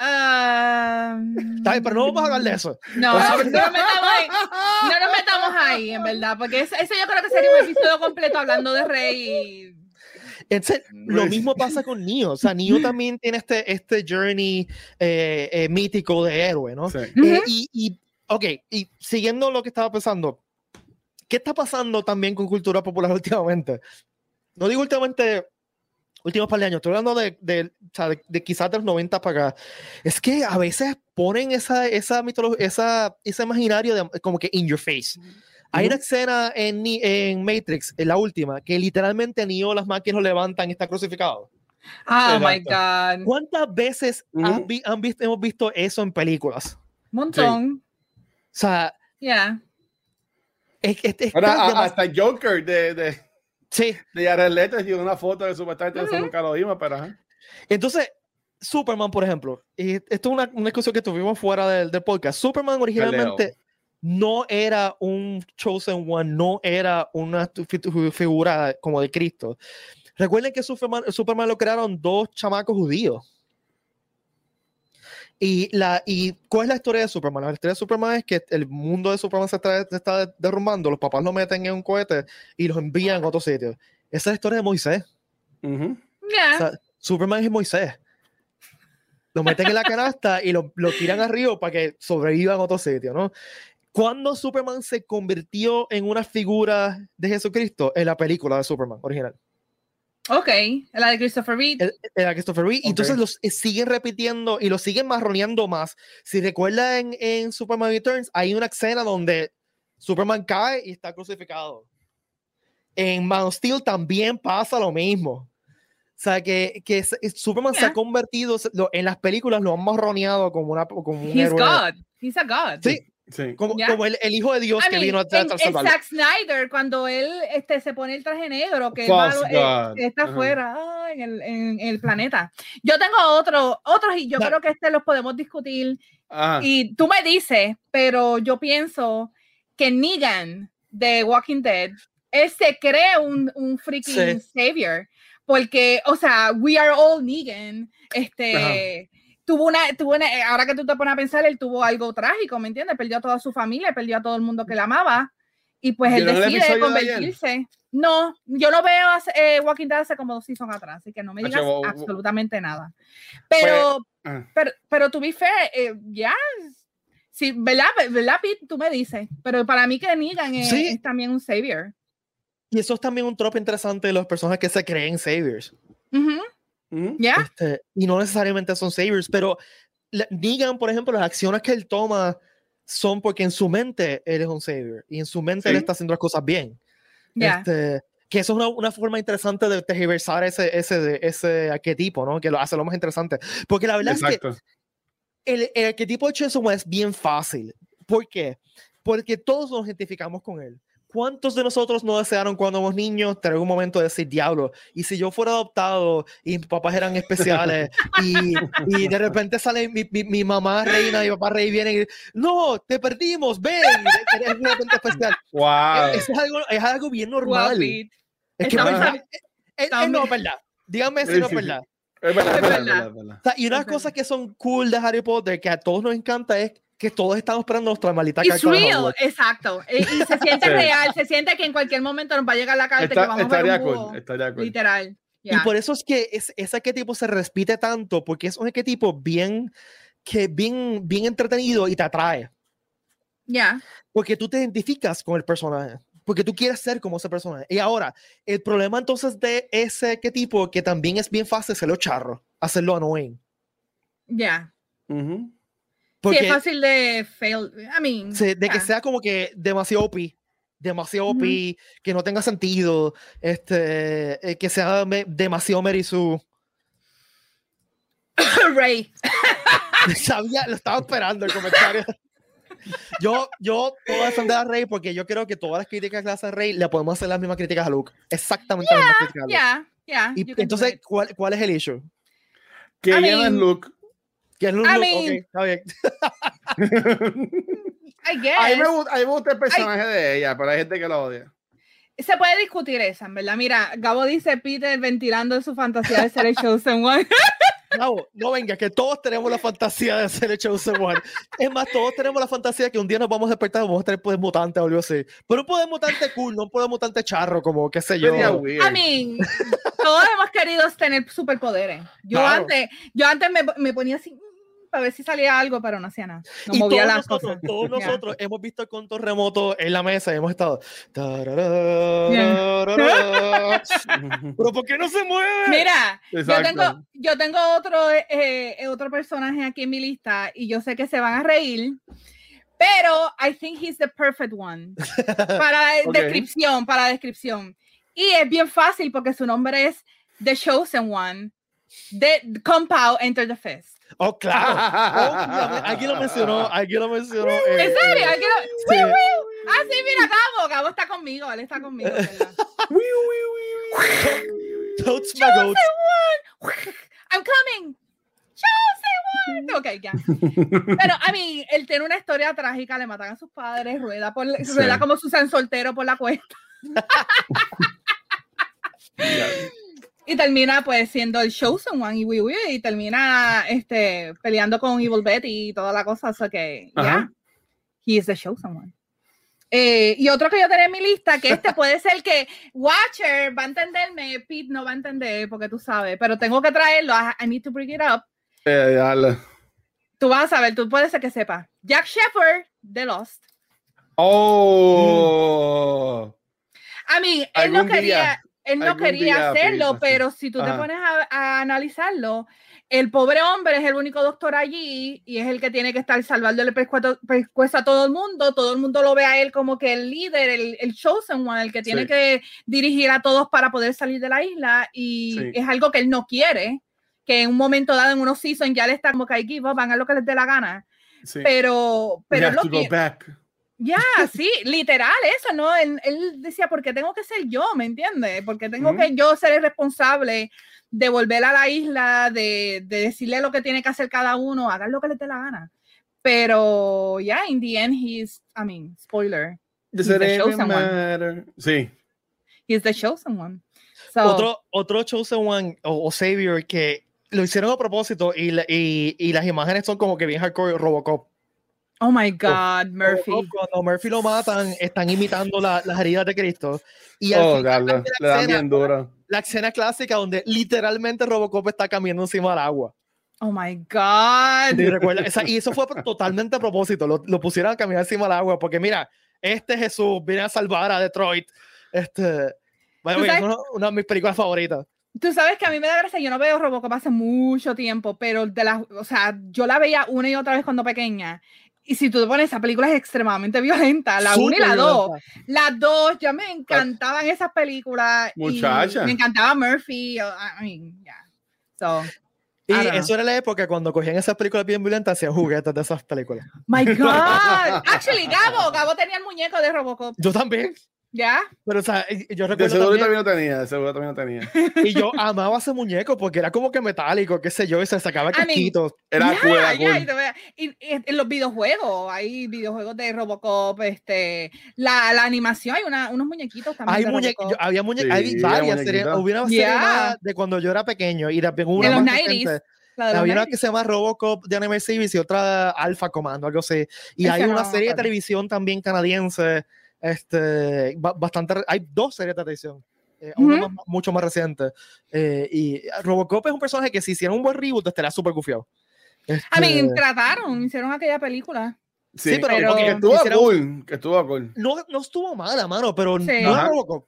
S2: Um,
S1: pero no vamos a hablar de eso.
S2: No, no, nos metamos ahí, no nos metamos ahí, en verdad, porque eso, yo creo que sería un episodio completo hablando de Rey.
S1: lo mismo pasa con Neo. O sea, Neo también tiene este, este journey eh, eh, mítico de héroe, ¿no? Eh, y, y, ok, y siguiendo lo que estaba pensando, ¿qué está pasando también con cultura popular <laughs> últimamente? No digo últimamente últimos par de años, estoy hablando de, de, de, quizás de los 90 para acá, es que a veces ponen esa, esa mitología, esa, ese imaginario de, como que in your face. Hay una escena en, en Matrix, en la última, que literalmente Neo las máquinas lo levantan y está crucificado.
S2: Oh my God.
S1: ¿Cuántas veces han, visto, hemos visto eso en películas?
S2: Un montón.
S1: O sea,
S2: yeah.
S1: Es, es,
S3: Ahora, hasta Joker de, de,
S1: Sí.
S3: De Jared Leto y una foto de supuestamente, uh -huh. eso nunca lo vimos, pero...
S1: Entonces, Superman, por ejemplo, y esto es una, una discusión que tuvimos fuera del, del podcast. Superman originalmente no era un Chosen One, no era una figura como de Cristo. Recuerden que Superman, Superman lo crearon dos chamacos judíos. Y, la, ¿Y cuál es la historia de Superman? La historia de Superman es que el mundo de Superman se está, se está derrumbando, los papás lo meten en un cohete y los envían a otro sitio. Esa es la historia de Moisés. Superman es Moisés. Lo meten en la canasta y lo, lo tiran arriba para que sobrevivan a otro sitio, ¿no? ¿Cuándo Superman se convirtió en una figura de Jesucristo? En la película de Superman original.
S2: Ok, la de Christopher Reed.
S1: El de Christopher Reed. Y entonces los eh, siguen repitiendo y los siguen marroneando más. Si recuerdan en, en Superman Returns, hay una escena donde Superman cae y está crucificado. En Man of Steel también pasa lo mismo. O sea, que, que Superman se ha convertido, en las películas lo han marroneado como, una, como un
S2: He's
S1: héroe.
S2: God. He's a God.
S1: Sí,
S3: Sí.
S1: como, como el, el hijo de Dios
S2: I
S1: que
S2: mean,
S1: vino a tratar de
S2: en. Zack Snyder, cuando él este, se pone el traje negro, que eh, está afuera ah, en, el, en el planeta. Yo tengo otro, otros y yo
S1: Da-
S2: creo que este los podemos discutir.
S3: Ajá.
S2: Y tú me dices, pero yo pienso que Negan de Walking Dead, él se cree un, un freaking savior. Porque, o sea, we are all Negan. Este. Tuvo una, tuvo una, eh, ahora que tú te pones a pensar, él tuvo algo trágico, ¿me entiendes? Perdió a toda su familia, perdió a todo el mundo que la amaba. Y pues él
S3: ¿Vieron el
S2: decide
S3: de
S2: convertirse. No, yo no veo eh, Walking Dead hace como dos seasons atrás, así que no me digas absolutamente nada. Pero,
S3: Ah.
S2: pero, pero be fair, eh, ya. Sí, ¿verdad? ¿verdad, Pete? Tú me dices. Pero para mí que Negan es,
S1: Sí.
S2: es también un savior.
S1: Y eso es también un trope interesante de las personas que se creen saviors.
S2: Ujú,
S3: Ujú.
S2: ¿Ya?
S1: Este, y no necesariamente son saviors, pero Negan, por ejemplo, las acciones que él toma son porque en su mente él es un savior y en su mente él
S3: Sí.
S1: está haciendo las cosas bien.
S2: Ya.
S1: Este, que eso es una, una forma interesante de tergiversar ese, ese, ese arquetipo, ¿no? Que lo hace lo más interesante. Porque la verdad es
S3: Exacto.
S1: que el, el arquetipo de Chainsaw es bien fácil. ¿Por qué? Porque todos nos identificamos con él. ¿Cuántos de nosotros no desearon cuando éramos niños tener un momento de decir, diablo, y si yo fuera adoptado y mis papás eran especiales y, y de repente sale mi, mi, mi mamá reina y mi papá rey viene y no, te perdimos, ven, eres repente especial.
S3: Wow.
S1: Eso es algo, es algo bien
S2: Wow,
S1: normal.
S2: Pete.
S1: es que eh, eh, eh, no es verdad. Dígame si
S3: Sí,
S1: no es verdad.
S3: Es verdad, es verdad,
S1: y unas cosas que son cool de Harry Potter que a todos nos encanta es que todos estamos esperando nuestra maldita
S2: It's
S1: carta
S2: real, exacto. Y, y se <laughs> siente
S3: Sí.
S2: real, se siente que en cualquier momento nos va a llegar la carta y que
S3: Está-
S2: vamos a ver
S3: estaría
S2: un
S3: cool, estaría cool.
S2: Literal.
S1: Y
S2: Ya.
S1: por eso es que es, ese arquetipo se repite tanto, porque es un arquetipo bien, que bien, bien entretenido y te atrae.
S2: Ya.
S1: Porque tú te identificas con el personaje. Porque tú quieres ser como ese personaje. Y ahora, el problema entonces de ese arquetipo, que también es bien fácil hacerlo charro, hacerlo annoying.
S2: Ya.
S3: Ujú.
S1: Porque
S2: sí, es fácil de fail. I mean,
S1: se- de que sea como que demasiado OP, demasiado. OP, que no tenga sentido, este, eh, que sea me- demasiado Mary Sue. <laughs>
S2: Ray. <laughs>
S1: Sabía, lo estaba esperando el comentario. <laughs> Yo, yo puedo defender a Rey porque yo creo que todas las críticas que hace Rey le podemos hacer las mismas críticas a Luke. Exactamente las mismas críticas a Luke. Y entonces. ¿cuál, ¿cuál es el issue?
S3: Que
S2: I
S3: ella no es
S2: mean-
S3: Luke.
S1: Que es
S2: I mean-
S1: ok, está bien. <laughs>
S2: I guess.
S3: A mí, me gusta, a mí me gusta el personaje de ella, pero hay gente que lo odia.
S2: Se puede discutir esa, en verdad. Mira, Gabo dice Peter ventilando su fantasía de ser el chosen one. <laughs>
S1: No, no venga, que todos tenemos la fantasía de ser el Chosen One. Es más, todos tenemos la fantasía de que un día nos vamos a despertar y vamos a tener poder mutante o algo así. Pero un poder mutante cool, no un poder mutante charro, como qué sé yo.
S2: I mean, todos hemos querido tener superpoderes. Yo
S1: Claro.
S2: antes, yo antes me, me ponía así mm, para ver si salía algo, pero no hacía nada. No
S1: y
S2: movía
S1: todos
S2: las
S1: nosotros,
S2: cosas.
S1: todos nosotros hemos visto el control remoto en la mesa y hemos estado. tararararara. <laughs> Pero ¿por qué no se mueve?
S2: Mira, yo tengo, yo tengo otro, eh, eh, otro personaje aquí en mi lista y yo sé que se van a reír, pero I think he's the perfect one <laughs> para
S3: Ok.
S2: descripción, para descripción. Y es bien fácil porque su nombre es The Chosen One, de Compound Enter the Fist.
S1: Oh, claro. Alguien lo mencionó, <laughs> alguien lo mencionó. eh,
S2: ¿En serio?
S1: eh,
S2: ¿Alguien lo-
S1: sí.
S2: ¡Wiu, wiu! Ah, sí, mira, Gabo, Gabo está conmigo, él está conmigo. ¿verdad? <laughs>
S1: Totes my goats. <laughs>
S2: I'm coming. Ok, ya. Pero, a mí, él tiene una historia trágica, le matan a sus padres, rueda, por,
S3: Sí.
S2: rueda como Susan Soltero por la cuesta y termina pues siendo el Chosen One y, wii, wii, y termina este, peleando con Evil Betty y toda la cosa, o sea que, ya, he is the Chosen One. Eh, y otro que yo tenía en mi lista, que este puede <laughs> ser que Watcher va a entenderme, Pete no va a entender, porque tú sabes, pero tengo que traerlo, I, I need to bring it up.
S3: Eh.
S2: Tú vas a saber, tú puedes ser que sepas. Jack Shepard de Lost.
S3: Oh.
S2: A mí, él no quería,
S3: día.
S2: Él no quería hacerlo, pero si tú te pones a, a analizarlo, el pobre hombre es el único doctor allí y es el que tiene que estar salvando el pescuezo, a todo el mundo. Todo el mundo lo ve a él como que el líder, el, el chosen one, el que tiene
S3: Sí.
S2: que dirigir a todos para poder salir de la isla y
S3: Sí.
S2: es algo que él no quiere. Que en un momento dado, en unos seasons, ya le está como que "I give up, hagan lo que les dé la gana.
S3: Sí.
S2: Pero, pero lo ya, sí, literal, eso, ¿no? Él, él decía, ¿por qué tengo que ser yo? ¿Me entiendes? Porque tengo
S3: Ujú.
S2: que yo ser el responsable de volver a la isla, de, de decirle lo que tiene que hacer cada uno, hagan lo que les dé la gana. Pero, ya, in the end, he's, I mean, spoiler,
S3: Does
S2: He's the chosen one.
S3: Sí.
S2: he's the chosen one. So,
S1: Otro, otro Chosen One o, o Savior que lo hicieron a propósito y, la- y, y las imágenes son como que bien hardcore Robocop.
S2: Oh my God, Murphy.
S1: Robocop, cuando Murphy lo matan, están imitando la- las heridas de Cristo. Y al
S3: Oh,
S1: final
S3: le
S1: la
S3: dan
S1: escena,
S3: bien duro.
S1: la escena clásica donde literalmente Robocop está caminando encima del agua.
S2: Oh my God.
S1: Y, recuerda, esa- y eso fue totalmente a propósito, lo, lo pusieron a caminar encima del agua, porque mira, este Jesús viene a salvar a Detroit. Este, bueno,
S2: ¿Tú
S1: es una, una de mis películas favoritas.
S2: Tú sabes que a mí me da gracia, yo no veo Robocop hace mucho tiempo, pero de las, o sea, yo la veía una y otra vez cuando pequeña. Y si tú te pones, esa película es extremadamente violenta, la 1 y la
S1: Súper
S2: 2.
S1: violenta.
S2: Las dos, ya me encantaban esas películas. y
S3: Muchacha.
S2: Me encantaba Murphy. I mean, yeah. So,
S1: Y eso era la época cuando cogían esas películas bien violentas, hacían juguetes de esas películas.
S2: my <laughs> God. Actually, Gabo, Gabo tenía el muñeco de Robocop.
S1: Yo también.
S2: ¿Ya?
S1: Pero, o sea, yo
S3: De
S1: recuerdo
S3: seguro
S1: también,
S3: también lo tenía, de seguro también lo tenía. <laughs>
S1: y yo amaba ese muñeco porque era como que metálico, qué sé yo, y se sacaba casquitos.
S3: Era
S2: Ya,
S3: cool, era
S2: ya,
S3: cool.
S2: y y, y en los videojuegos, hay videojuegos de Robocop, este, la, la animación, hay una, unos muñequitos también.
S1: Hay
S2: de
S1: muñe yo- había muñe
S3: Sí,
S1: hay
S3: había
S1: varias series,
S3: muñequitos.
S1: hubo una serie
S2: Yeah.
S1: más de cuando yo era pequeño y también hubo
S2: De
S1: una
S2: los
S1: más
S2: 90s,
S1: reciente.
S2: la de los
S1: Había una
S2: 90s.
S1: que se llama Robocop de Anime Series y otra Alpha Commando, algo así. Y
S2: Ese
S1: hay
S2: no
S1: una
S2: me
S1: serie de televisión también canadiense, este, ba- bastante, hay dos series de televisión, eh, una
S2: Ujú.
S1: más- mucho más reciente. eh, y Robocop es un personaje que si hicieran un buen reboot estaría súper gufiado.
S2: I mean,
S1: Este,
S2: trataron, hicieron aquella película.
S3: Sí,
S1: Sí, pero
S3: que-
S2: porque
S3: que estuvo
S1: hicieron-
S3: cool, que estuvo cool.
S1: no, no estuvo mala, mano, pero
S2: Sí.
S1: no
S3: Ajá.
S1: Robocop.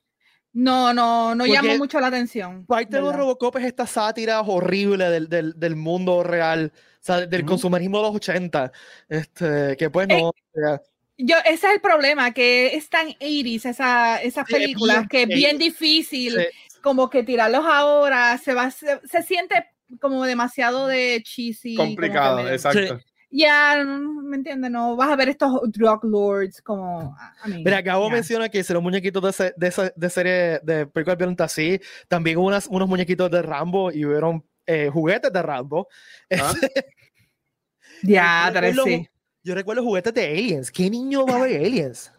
S2: No, no, no
S1: Porque
S2: llamó mucho la atención.
S1: Parte de
S2: ¿verdad?
S1: Robocop es esta sátira horrible del, del, del mundo real, o sea, del
S3: Ujú.
S1: consumerismo de los 80, este, que pues
S2: Eh,
S1: no... o sea,
S2: Yo, ese es el problema, que es tan 80s esa, esas
S1: Sí, es
S2: películas, que es bien
S1: 80s.
S2: difícil
S1: Sí.
S2: como que tirarlos ahora, se va, se, se siente como demasiado de cheesy.
S3: Complicado, exacto.
S2: Ya, no, ¿me entiendes? No, vas a ver estos drug lords como... I mean,
S1: Mira, Gabo
S2: ya.
S1: menciona que hicieron muñequitos de, se- de, de serie de películas violentas así. También hubo unas, unos muñequitos de Rambo y hubieron eh, juguetes de Rambo.
S3: Ah. <laughs>
S2: Ya,
S1: recuerdo
S2: sí.
S1: Yo recuerdo juguetes de Aliens. ¿Qué niño va a ver <laughs> Aliens?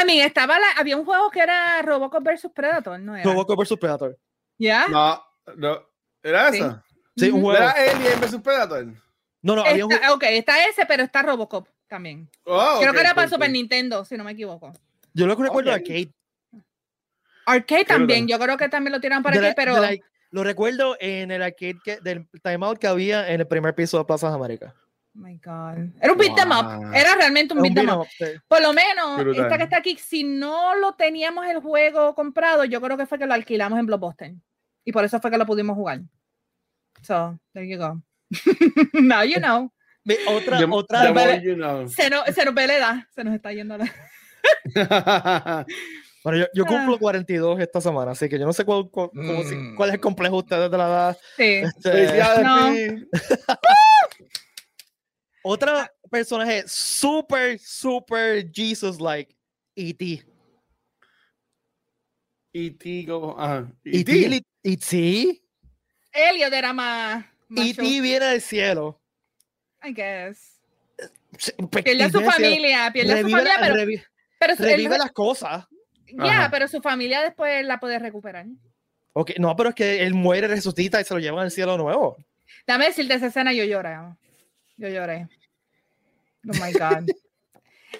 S2: I mean, estaba la, había un juego que era Robocop versus Predator, ¿no era?
S1: Robocop vs Predator.
S2: ¿Ya?
S3: No, no. ¿Era
S2: Sí.
S3: esa?
S1: Sí, un juego.
S3: ¿Era Alien vs Predator?
S1: No, no, había un
S2: Está- ok, está ese, pero está Robocop también.
S3: Oh,
S2: Creo que era para Super. Nintendo, si no me equivoco.
S1: Yo lo que recuerdo
S3: Ok.
S1: arcade.
S2: Arcade también, yo creo que también lo tiran para
S1: De la-
S2: aquí, pero
S1: la- lo recuerdo en el arcade que, del timeout que había en el primer piso de Plazas América.
S2: Oh my God. Era un beat them up.
S3: Wow.
S2: Era realmente un beat them
S1: beat
S2: up.
S1: up, sí.
S2: Por lo menos,
S3: Brutal.
S2: esta que está aquí, si no lo teníamos el juego comprado, yo creo que fue que lo alquilamos en Blockbuster. Y por eso fue que lo pudimos jugar. So, there you go. <laughs> Now you know.
S1: Otra,
S3: The-
S1: otra,
S3: the you know.
S2: Se nos, se nos ve la edad. Se nos está yendo la
S1: Bueno, <laughs> yo, yo cumplo
S2: Ah.
S1: 42 esta semana, así que yo no sé cuál, cuál, cómo
S2: Mm.
S1: cuál es el complejo de ustedes de la edad.
S2: Sí.
S1: Este,
S2: No. <laughs>
S1: Otra personaje super, super Jesus-like, E.T.
S3: E.T. go- ajá.
S1: E.T.
S3: E.T.
S1: li- E.T.
S2: Elliot era más.
S1: E.T. viene del cielo.
S2: I guess.
S1: Pe-
S2: Pierde a su familia, pierde a su familia,
S1: la-
S2: pero,
S1: revi-
S2: pero su- él-
S1: revive las cosas.
S2: ya,
S3: Ajá.
S2: pero su familia después la puede recuperar.
S1: Ok, no, pero es que él muere, resucita y se lo llevan al cielo nuevo.
S2: Dame decirte esa escena, yo lloré. Yo lloré. Oh my God. <laughs>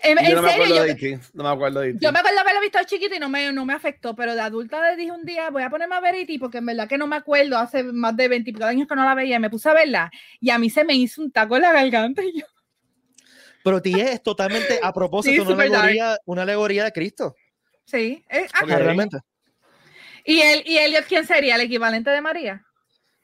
S2: En,
S3: Yo
S2: en
S3: no me
S2: serio,
S3: acuerdo
S2: yo,
S3: de E.T. No me acuerdo de E E.T.
S2: yo me acuerdo haberlo visto chiquito y no me, no me afectó, pero de adulta le dije un día, voy a ponerme a ver E.T. porque en verdad que no me acuerdo, hace más de 20 años que no la veía, y me puse a verla y a mí se me hizo un taco en la garganta y yo, <laughs>
S1: Pero ti es totalmente a propósito una, alegoría, una alegoría de Cristo.
S2: sí.
S3: Ok.
S2: ah,
S1: Realmente.
S2: ¿Y él, y Elliot quién sería? ¿El equivalente de María?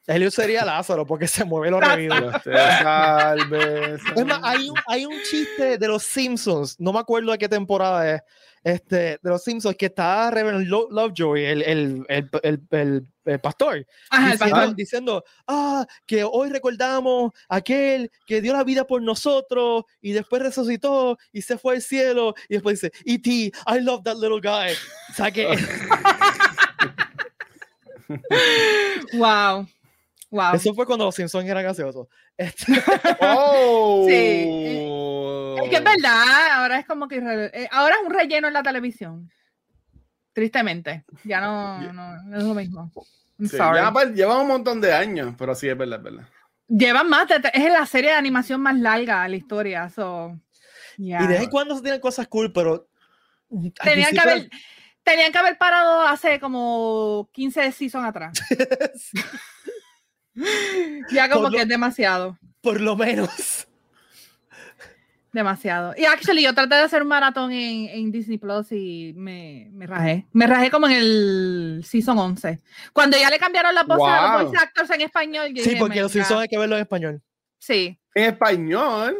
S1: Elliot sería Lázaro porque se mueve los <laughs>
S3: te salve,
S1: Es más, hay un, hay un chiste de los Simpsons, no me acuerdo de qué temporada es, este, de los Simpsons, que está Reverend Lo- Lovejoy, el, el, el, el, el- el pastor,
S2: Ajá,
S1: diciendo,
S2: pastor.
S1: diciendo, ah, que hoy recordamos aquel que dio la vida por nosotros y después resucitó y se fue al cielo y después dice, E.T., I love that little guy. O sea que <laughs>
S2: Wow. Wow.
S1: eso fue cuando los Simpsons eran graciosos. <laughs> Este,
S3: Oh.
S2: Sí. Es que es verdad, ahora es como que eh, ahora es un relleno en la televisión. Tristemente. Ya no, no, no es lo mismo. I'm
S3: Sí,
S2: sorry.
S3: ya, lleva un montón de años, pero sí es verdad, es verdad.
S2: Llevan más de, es la serie de animación más larga de la historia. So, yeah.
S1: Y de vez en cuando se tienen cosas cool, pero. al
S2: tenían, que haber, tenían que haber parado hace como 15 seasons atrás. <laughs> <laughs> ya como
S1: Por lo-
S2: que es demasiado.
S1: Por lo menos. <laughs>
S2: Demasiado. Y actually, yo traté de hacer un maratón en, en Disney Plus y me, me rajé. Me rajé como en el season 11. Cuando ya le cambiaron las voces a los
S3: Wow.
S2: voice actors en español. yo
S1: Sí,
S2: dije,
S1: porque
S2: "My
S1: los
S2: God".
S1: Simpsons hay que verlo en español.
S2: Sí.
S3: En español.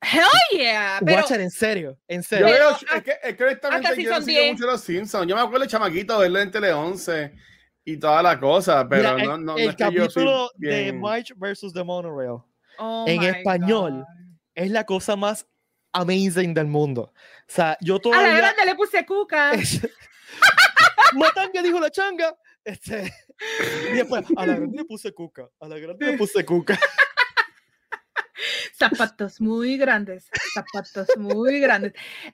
S2: Hell yeah. Pero,
S1: Watch it, en serio, en
S3: Yo
S1: serio.
S2: Pero,
S3: veo, es que, es que honestamente
S2: que
S3: yo no
S2: Season
S3: sigo
S2: 10.
S3: mucho los Simpsons. Yo me acuerdo de chamaquito verlo en Tele 11 y toda la cosa, pero
S1: Mira,
S3: no,
S1: el,
S3: no, no
S1: el
S3: es que yo
S1: capítulo de
S3: bien-
S1: March versus the Monorail
S2: oh
S1: en español.
S2: God.
S1: es la cosa más amazing del mundo. O sea, yo
S2: A la
S1: todavía.
S2: grande le puse cuca. <laughs>
S1: Matanga dijo la changa. Este, y después, a la grande le puse cuca. A la grande le puse cuca. <laughs> <laughs>
S2: Zapatos muy grandes, zapatos muy grandes.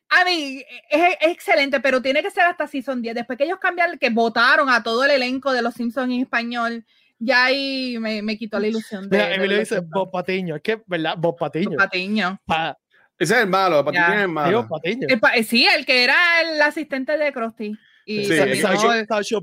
S2: A mí es, es excelente, pero tiene que ser hasta Season 10. Después que ellos cambiaron, que votaron a todo el elenco de los Simpsons en español, ya ahí me, me quitó la ilusión de.
S1: Mira, Emilio dice. Bob Patiño. Es que, ¿verdad? Bob Patiño.
S2: Patiño.
S1: Pa-
S3: Ese es el malo, quién es el
S1: digo,
S3: malo.
S1: Patiño.
S2: El pa- eh, sí, el que era el asistente de Krusty. Y
S3: Sí,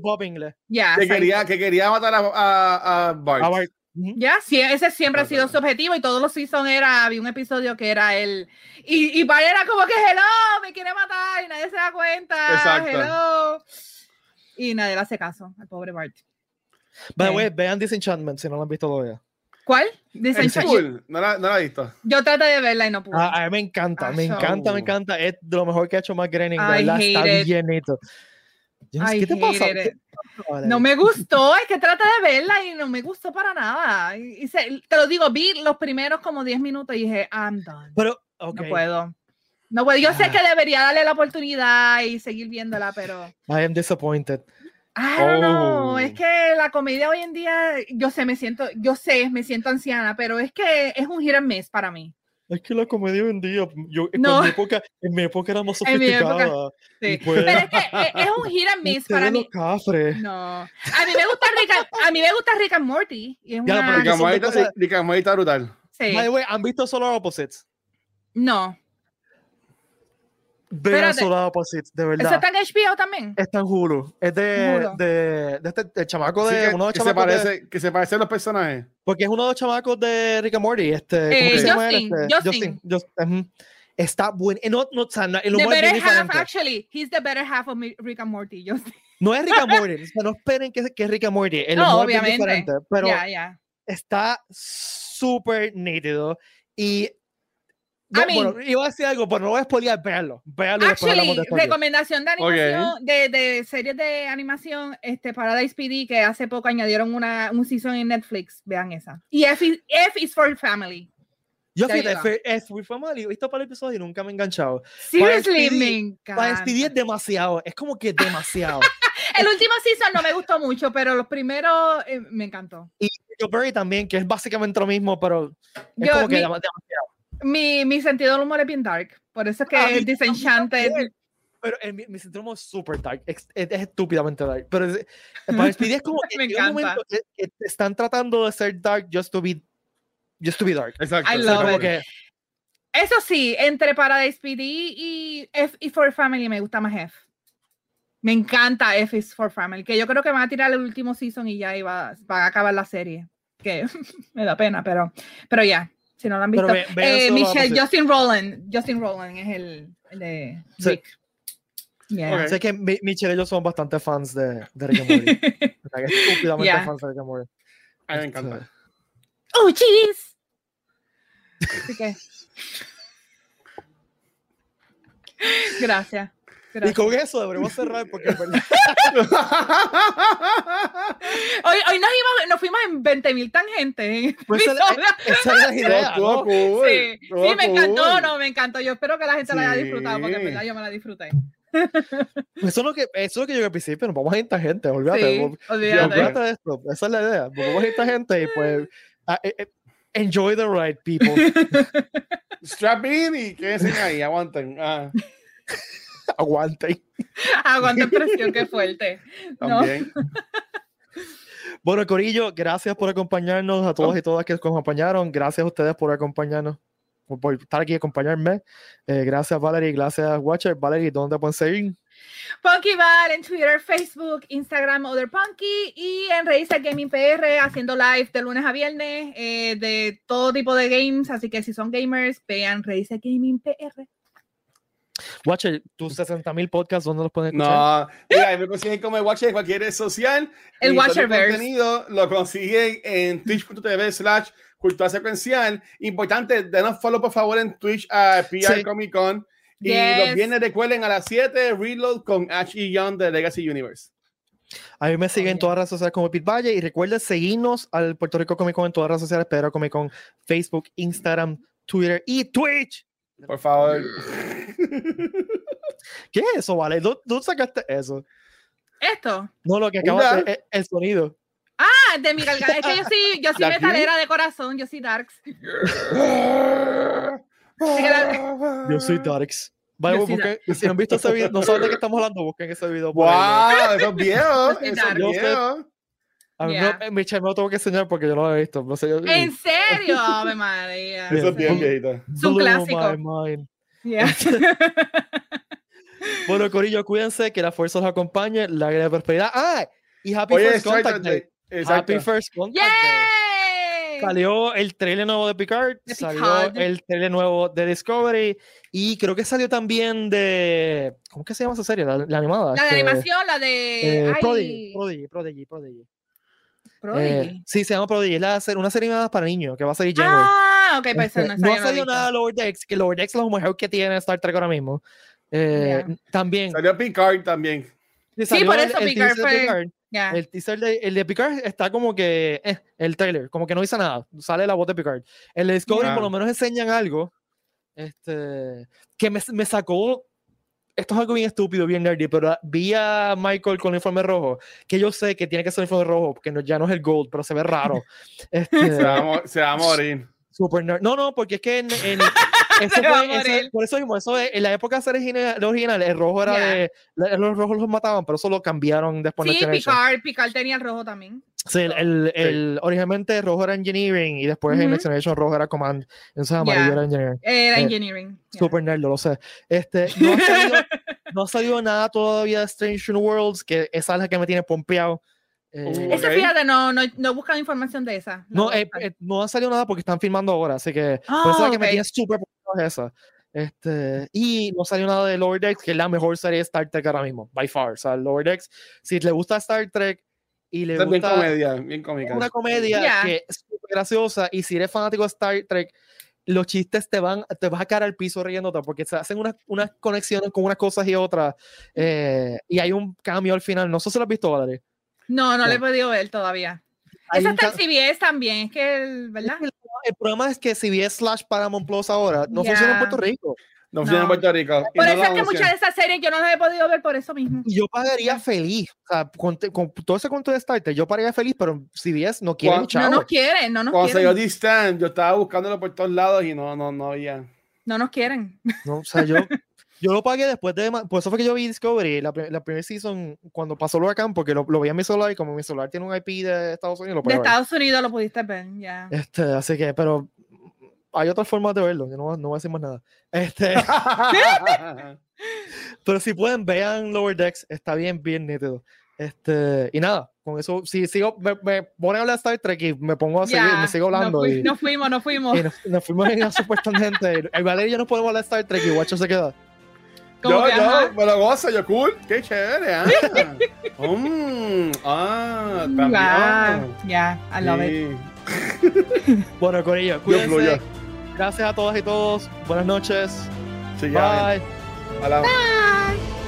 S1: Bob inglés.
S2: ya,
S3: Que quería, que quería matar a, a, a Bart.
S1: Ah, Bart.
S2: Ya, sí, ese siempre ha
S3: Es
S2: sido
S3: verdad.
S2: su objetivo y todos los seasons era, había un episodio que era él. Y, y Bart era como que, hello, me quiere matar y nadie se da cuenta.
S3: Exacto.
S2: Hello. Y nadie le hace caso al pobre Bart.
S1: By the way, vean Disenchantment si no lo han visto todavía.
S2: ¿Cuál?
S3: Cool. No la, no la he visto.
S2: yo traté de verla y no pude.
S1: Ah, a mí me encanta, me
S2: Ah,
S1: encanta, me encanta. Es de lo mejor que ha hecho Matt Groening. está
S2: it.
S1: bien no sé,
S2: I
S1: ¿Qué te pasa?
S2: no me gustó, es que traté de verla y no me gustó para nada. Y, y se- te lo digo, vi los primeros como 10 minutos y dije, I'm done.
S1: Pero, ok.
S2: No puedo. No puedo. Yo sé
S1: Ah.
S2: que debería darle la oportunidad y seguir viéndola, pero
S1: I am disappointed.
S2: I don't know.
S3: Oh.
S2: Es que la comedia hoy en día, yo sé, me siento, yo sé, me siento anciana, pero es que es un hit and miss para mí.
S1: Es que la comedia hoy en día, yo,
S2: No.
S1: en, mi época, en mi época <laughs>
S2: época,
S1: sofisticada.
S2: Sí.
S1: Pues-
S2: Pero es que es, es un hit and miss
S1: Ustedes
S2: para
S1: los
S2: mí.
S1: cafres.
S2: No. A mí me gusta Rick and, a mí me gusta Rick and Morty. Y es
S1: Ya,
S2: una-
S3: Rick and Morty- Rick and Morty está brutal.
S2: sí.
S1: By the way, ¿han visto Solar Opposites?
S2: No.
S1: Vean. Solar Opposites, de
S2: ¿Eso
S1: verdad.
S2: está en HBO también?
S1: Está en Hulu. Es de,
S2: Hulu.
S1: de, de este el chamaco
S3: Sí,
S1: de
S3: que,
S1: uno de los
S3: que se
S1: chamacos de-
S3: parece, que se parecen los personajes.
S1: porque es uno de los chamacos de Rick and Morty. Este, ¿cómo
S2: Eh,
S1: que se llama él?
S2: Justin,
S1: Este,
S2: Justin.
S1: Just- ujú. Está bueno. Eh, No, no, o sea, el
S2: The
S1: humor es
S2: better
S1: bien
S2: half, actually. He's the better half of Rick and Morty.
S1: No es Rick and <laughs> Morty. o sea, no esperen que, que es Rick and Morty. El
S2: No,
S1: humor es
S2: obviamente.
S1: diferente. Pero
S2: Ya, ya.
S1: está súper nítido. Y.
S2: I
S1: No,
S2: mean-
S1: bueno, iba a decir algo, pero no voy a spoilear. Véanlo. Véanlo y
S2: Actually,
S1: de
S2: recomendación de animación, de, de series de animación, este Paradise PD, que hace poco añadieron una, un season en Netflix, vean esa. Y F, is- F is for Family.
S1: Yo fíjate, es muy famoso. He visto para el episodio y nunca me he enganchado.
S2: Seriously,
S1: SPD,
S2: me encanta.
S1: Para despedir es demasiado. Es como que demasiado. <laughs>
S2: El último season no me gustó mucho, pero los primeros eh, me encantó.
S1: Joe Berry también, que es básicamente lo mismo, pero es
S2: Yo-
S1: como que
S2: mi-
S1: dema- demasiado.
S2: Mi, mi sentido del humor es bien dark, por eso es que
S1: A mí
S2: Disenchanted.
S1: Pero en mi, mi síndrome es súper dark, es, es- es estúpidamente dark. Pero es, para despedir es como <laughs> que
S2: Me
S1: llega un
S2: encanta.
S1: momento que, que están tratando de ser dark just to be, just to be dark.
S3: Exacto.
S2: I
S1: O sea,
S2: love it.
S1: que,
S2: Eso sí, entre Paradise PD y F is for Family me gusta más F. Me encanta F is for Family, que yo creo que van a tirar el último season y ya iba, va a acabar la serie. Que <laughs> me da pena, pero, pero ya, si no lo han visto.
S1: Ve- vean
S2: Eh,
S1: la
S2: Michelle. Justin Roland, Justin Roland es el, el de
S1: Sí.
S2: Rick. Yeah.
S3: Ok.
S1: Sé que mi- Michelle y yo somos bastante fans de, de Rick and Morty. <laughs> O sea, que estúpidamente
S2: Yeah.
S1: fans de Rick and Morty.
S3: A mí me
S1: Este,
S3: encanta.
S2: ¡Oh, cheese! Así que. <laughs> Gracias.
S1: Y con eso deberíamos cerrar porque <laughs>
S2: Hoy, hoy nos, íbamos- nos fuimos en 20.000 tangentes. en el
S1: pues esa, es la <laughs> idea. ¿no?
S3: cool,
S2: Sí, sí, me encantó,
S3: cool.
S2: no, me encantó. Yo espero que la gente la haya disfrutado porque en verdad yo me la disfruté.
S1: Eso es lo que, eso es lo que yo al principio, nos vamos a ir gente, olvídate.
S2: Sí, olvídate.
S1: olvídate de esto, esa es la idea. Nos vamos a ir gente y pues ah, eh, eh, enjoy the ride, people. <laughs>
S3: Strap in y quédense ahí, aguanten. Ah, <laughs>
S1: Aguanten.
S2: Aguanta <laughs> presión, qué fuerte. No.
S3: también. <laughs>
S1: Bueno, Corillo, gracias por acompañarnos, a todos y todas que nos acompañaron. Gracias a ustedes por acompañarnos, por, por estar aquí y acompañarme. Eh, gracias, Valerie, gracias, Watcher. Valerie, ¿dónde pueden seguir?
S2: Punky Val en Twitter, Facebook, Instagram, Other Punky y en Raíces Gaming PR haciendo live de lunes a viernes eh, de todo tipo de games. Así que si son gamers, vean Raíces Gaming PR.
S1: Watcher, tus 60 mil podcasts, ¿dónde los pueden escuchar?
S3: No, mira, ahí me consiguen como el Watcher en cualquier red social.
S2: El Watcherverse.
S3: contenido lo consiguen en twitch.tv slash cultura secuencial. Importante, denos follow por favor en Twitch a PR
S1: Sí.
S3: Comic Con. Y
S2: Yes.
S3: los viernes recuerden a las 7 Reload con Ash y Young de Legacy Universe.
S1: A mí me siguen en todas las redes sociales como Pete Valle y recuerden seguirnos al Puerto Rico Comic Con en todas las redes sociales, Pedro Comic Con, Facebook, Instagram, Twitter y Twitch.
S3: Por favor.
S1: ¿Qué es eso, Vale? ¿Dó- ¿Dónde sacaste eso?
S2: Esto.
S1: No, lo que acabas de... eh, El sonido.
S2: Ah, de mi garganta. Es que yo sí, yo <laughs> soy metalera de corazón, yo soy darks. <laughs>
S1: Yo soy Darks.
S2: Soy
S1: busquen- si no han visto ese video, no saben de qué estamos hablando, busquen ese video.
S3: ¡Wow! Eso es viejo. Eso es viejo.
S1: A mí
S2: Yeah.
S1: me, Michelle me lo tengo que enseñar porque yo no lo he visto. No sé, yo-
S2: ¿En serio? Ave María.
S3: Eso es bien
S1: Yeah.
S3: viejito.
S2: Es un clásico. Yeah. <laughs>
S1: Bueno, Corillo, cuídense, que la fuerza los acompañe, la gran prosperidad. ¡Ah! Y Happy
S3: Oye,
S1: First Contact Day. Happy First Contact Day.
S2: ¡Yay!
S1: Salió el trailer nuevo de Picard,
S2: De
S1: salió
S2: Picard.
S1: el trailer nuevo de Discovery y creo que salió también de. ¿Cómo que se llama esa serie? La, la animada.
S2: La de
S1: este,
S2: animación, la de.
S1: eh, Prodigy, Prodigy, Prodigy, Prodigy.
S2: Prodigy.
S1: Eh, sí, se llama Prodigy. Es la ser- una serie animada para niños que va a salir January.
S2: Ah, ok, pues
S1: Este,
S2: no,
S1: no ha salido nada de Lower Decks, que Lower Decks es lo mejor que tiene Star Trek ahora mismo. Eh, También.
S3: Salió Picard también.
S1: sí,
S2: por eso
S1: el
S2: Picard fue-
S1: Picard. El teaser de, el de Picard está como que eh, el trailer, como que no dice nada, sale la voz de Picard. El de Discovery por lo menos enseñan algo este, que me, me sacó. Esto es algo bien estúpido, bien nerdy, pero vi a Michael con el uniforme rojo, que yo sé que tiene que ser el uniforme rojo, porque no, ya no es el gold, pero se ve raro. <laughs> Este,
S3: Se va, a se va a morir.
S1: super nerd. No, no, porque es que en, en- <laughs> eso fue- eso- por eso mismo, eso es- en la época de original, original, el rojo era
S2: Ya.
S1: de. Los rojos los mataban, pero eso lo cambiaron después de
S2: Sí,
S1: Generation.
S2: Picard, Picard tenía el rojo también.
S1: Sí, el, el, el- originalmente rojo era engineering y después en
S2: Ujú.
S1: Next Generation rojo era command. Entonces amarillo
S2: Ya.
S1: era engineering.
S2: Era
S1: Eh,
S2: engineering. ya.
S1: Super nerd, lo sé. Este, no, ha salido, <laughs> no ha salido nada todavía de Strange New Worlds, que esa es la que me tiene pompeado. Eh,
S3: Uh,
S2: Ese
S3: Ok.
S2: fíjate, no, no, no he buscado información de esa.
S1: no,
S2: a
S1: eh, eh, no ha salido nada porque están filmando ahora, así que por eso es la que me tiene súper pompeado es esa. Este, y no salió nada de Lower Decks, que es la mejor serie de Star Trek ahora mismo, by far. O sea, Lower Decks, si le gusta Star Trek y le
S3: es bien
S1: gusta
S3: comedia, bien cómica.
S1: una comedia que es súper graciosa y si eres fanático de Star Trek los chistes te van te vas a caer al piso riéndote porque se hacen unas, unas conexiones con unas cosas y otras eh, y hay un cambio al final no sé si lo has visto Valerie
S2: No, no le he podido ver todavía. Esa está en CBS también, es que, el- ¿verdad?
S1: el problema es que si ves Slash Paramount Plus ahora no funciona en. Puerto Rico
S3: No en
S2: No.
S3: Puerto Rico.
S2: Por
S3: no
S2: eso es que muchas de esas series yo no las he podido ver por eso mismo.
S1: yo pagaría feliz o sea con, todo ese cuento de Star Trek yo pagaría feliz pero si ves no quieren
S3: Cuan-
S2: No nos quieren, no nos
S3: Cuando salió
S2: quieren.
S3: Distant, yo estaba buscándolo por todos lados y no, no, no había.
S2: No nos quieren.
S1: No, o sea, yo, <laughs> yo lo pagué después de. Por eso fue que yo vi Discovery, la, pri- la primera season, cuando pasó el huracán, porque lo, lo vi en mi celular y como mi celular tiene un IP de Estados Unidos, lo
S2: De
S1: ver.
S2: Estados Unidos lo pudiste ver, ya.
S1: Este, así que, pero hay otras formas de verlo, yo no, no voy a decir más nada. Este, <laughs> pero si pueden, vean Lower Decks, está bien, bien nítido. Este, y nada, con eso, si sigo, me, me pone a hablar de Star Trek y me pongo a seguir,
S2: yeah,
S1: me sigo hablando.
S2: Nos,
S1: y,
S2: nos fuimos, nos fuimos.
S1: Y nos, nos, fuimos en una super tangente. El Valerio y yo no podemos hablar de Star Trek y Guacho se queda.
S3: Yo,
S2: que,
S3: yo,
S2: ajá.
S3: me lo gozo, yo cool, qué chévere. Ah, mm, ah también.
S2: Ya,
S3: yeah,
S2: yeah, I love
S3: sí. it.
S1: bueno, Corillo, cuídense. Gracias a todas y todos. Buenas noches. Bye.
S3: Bye.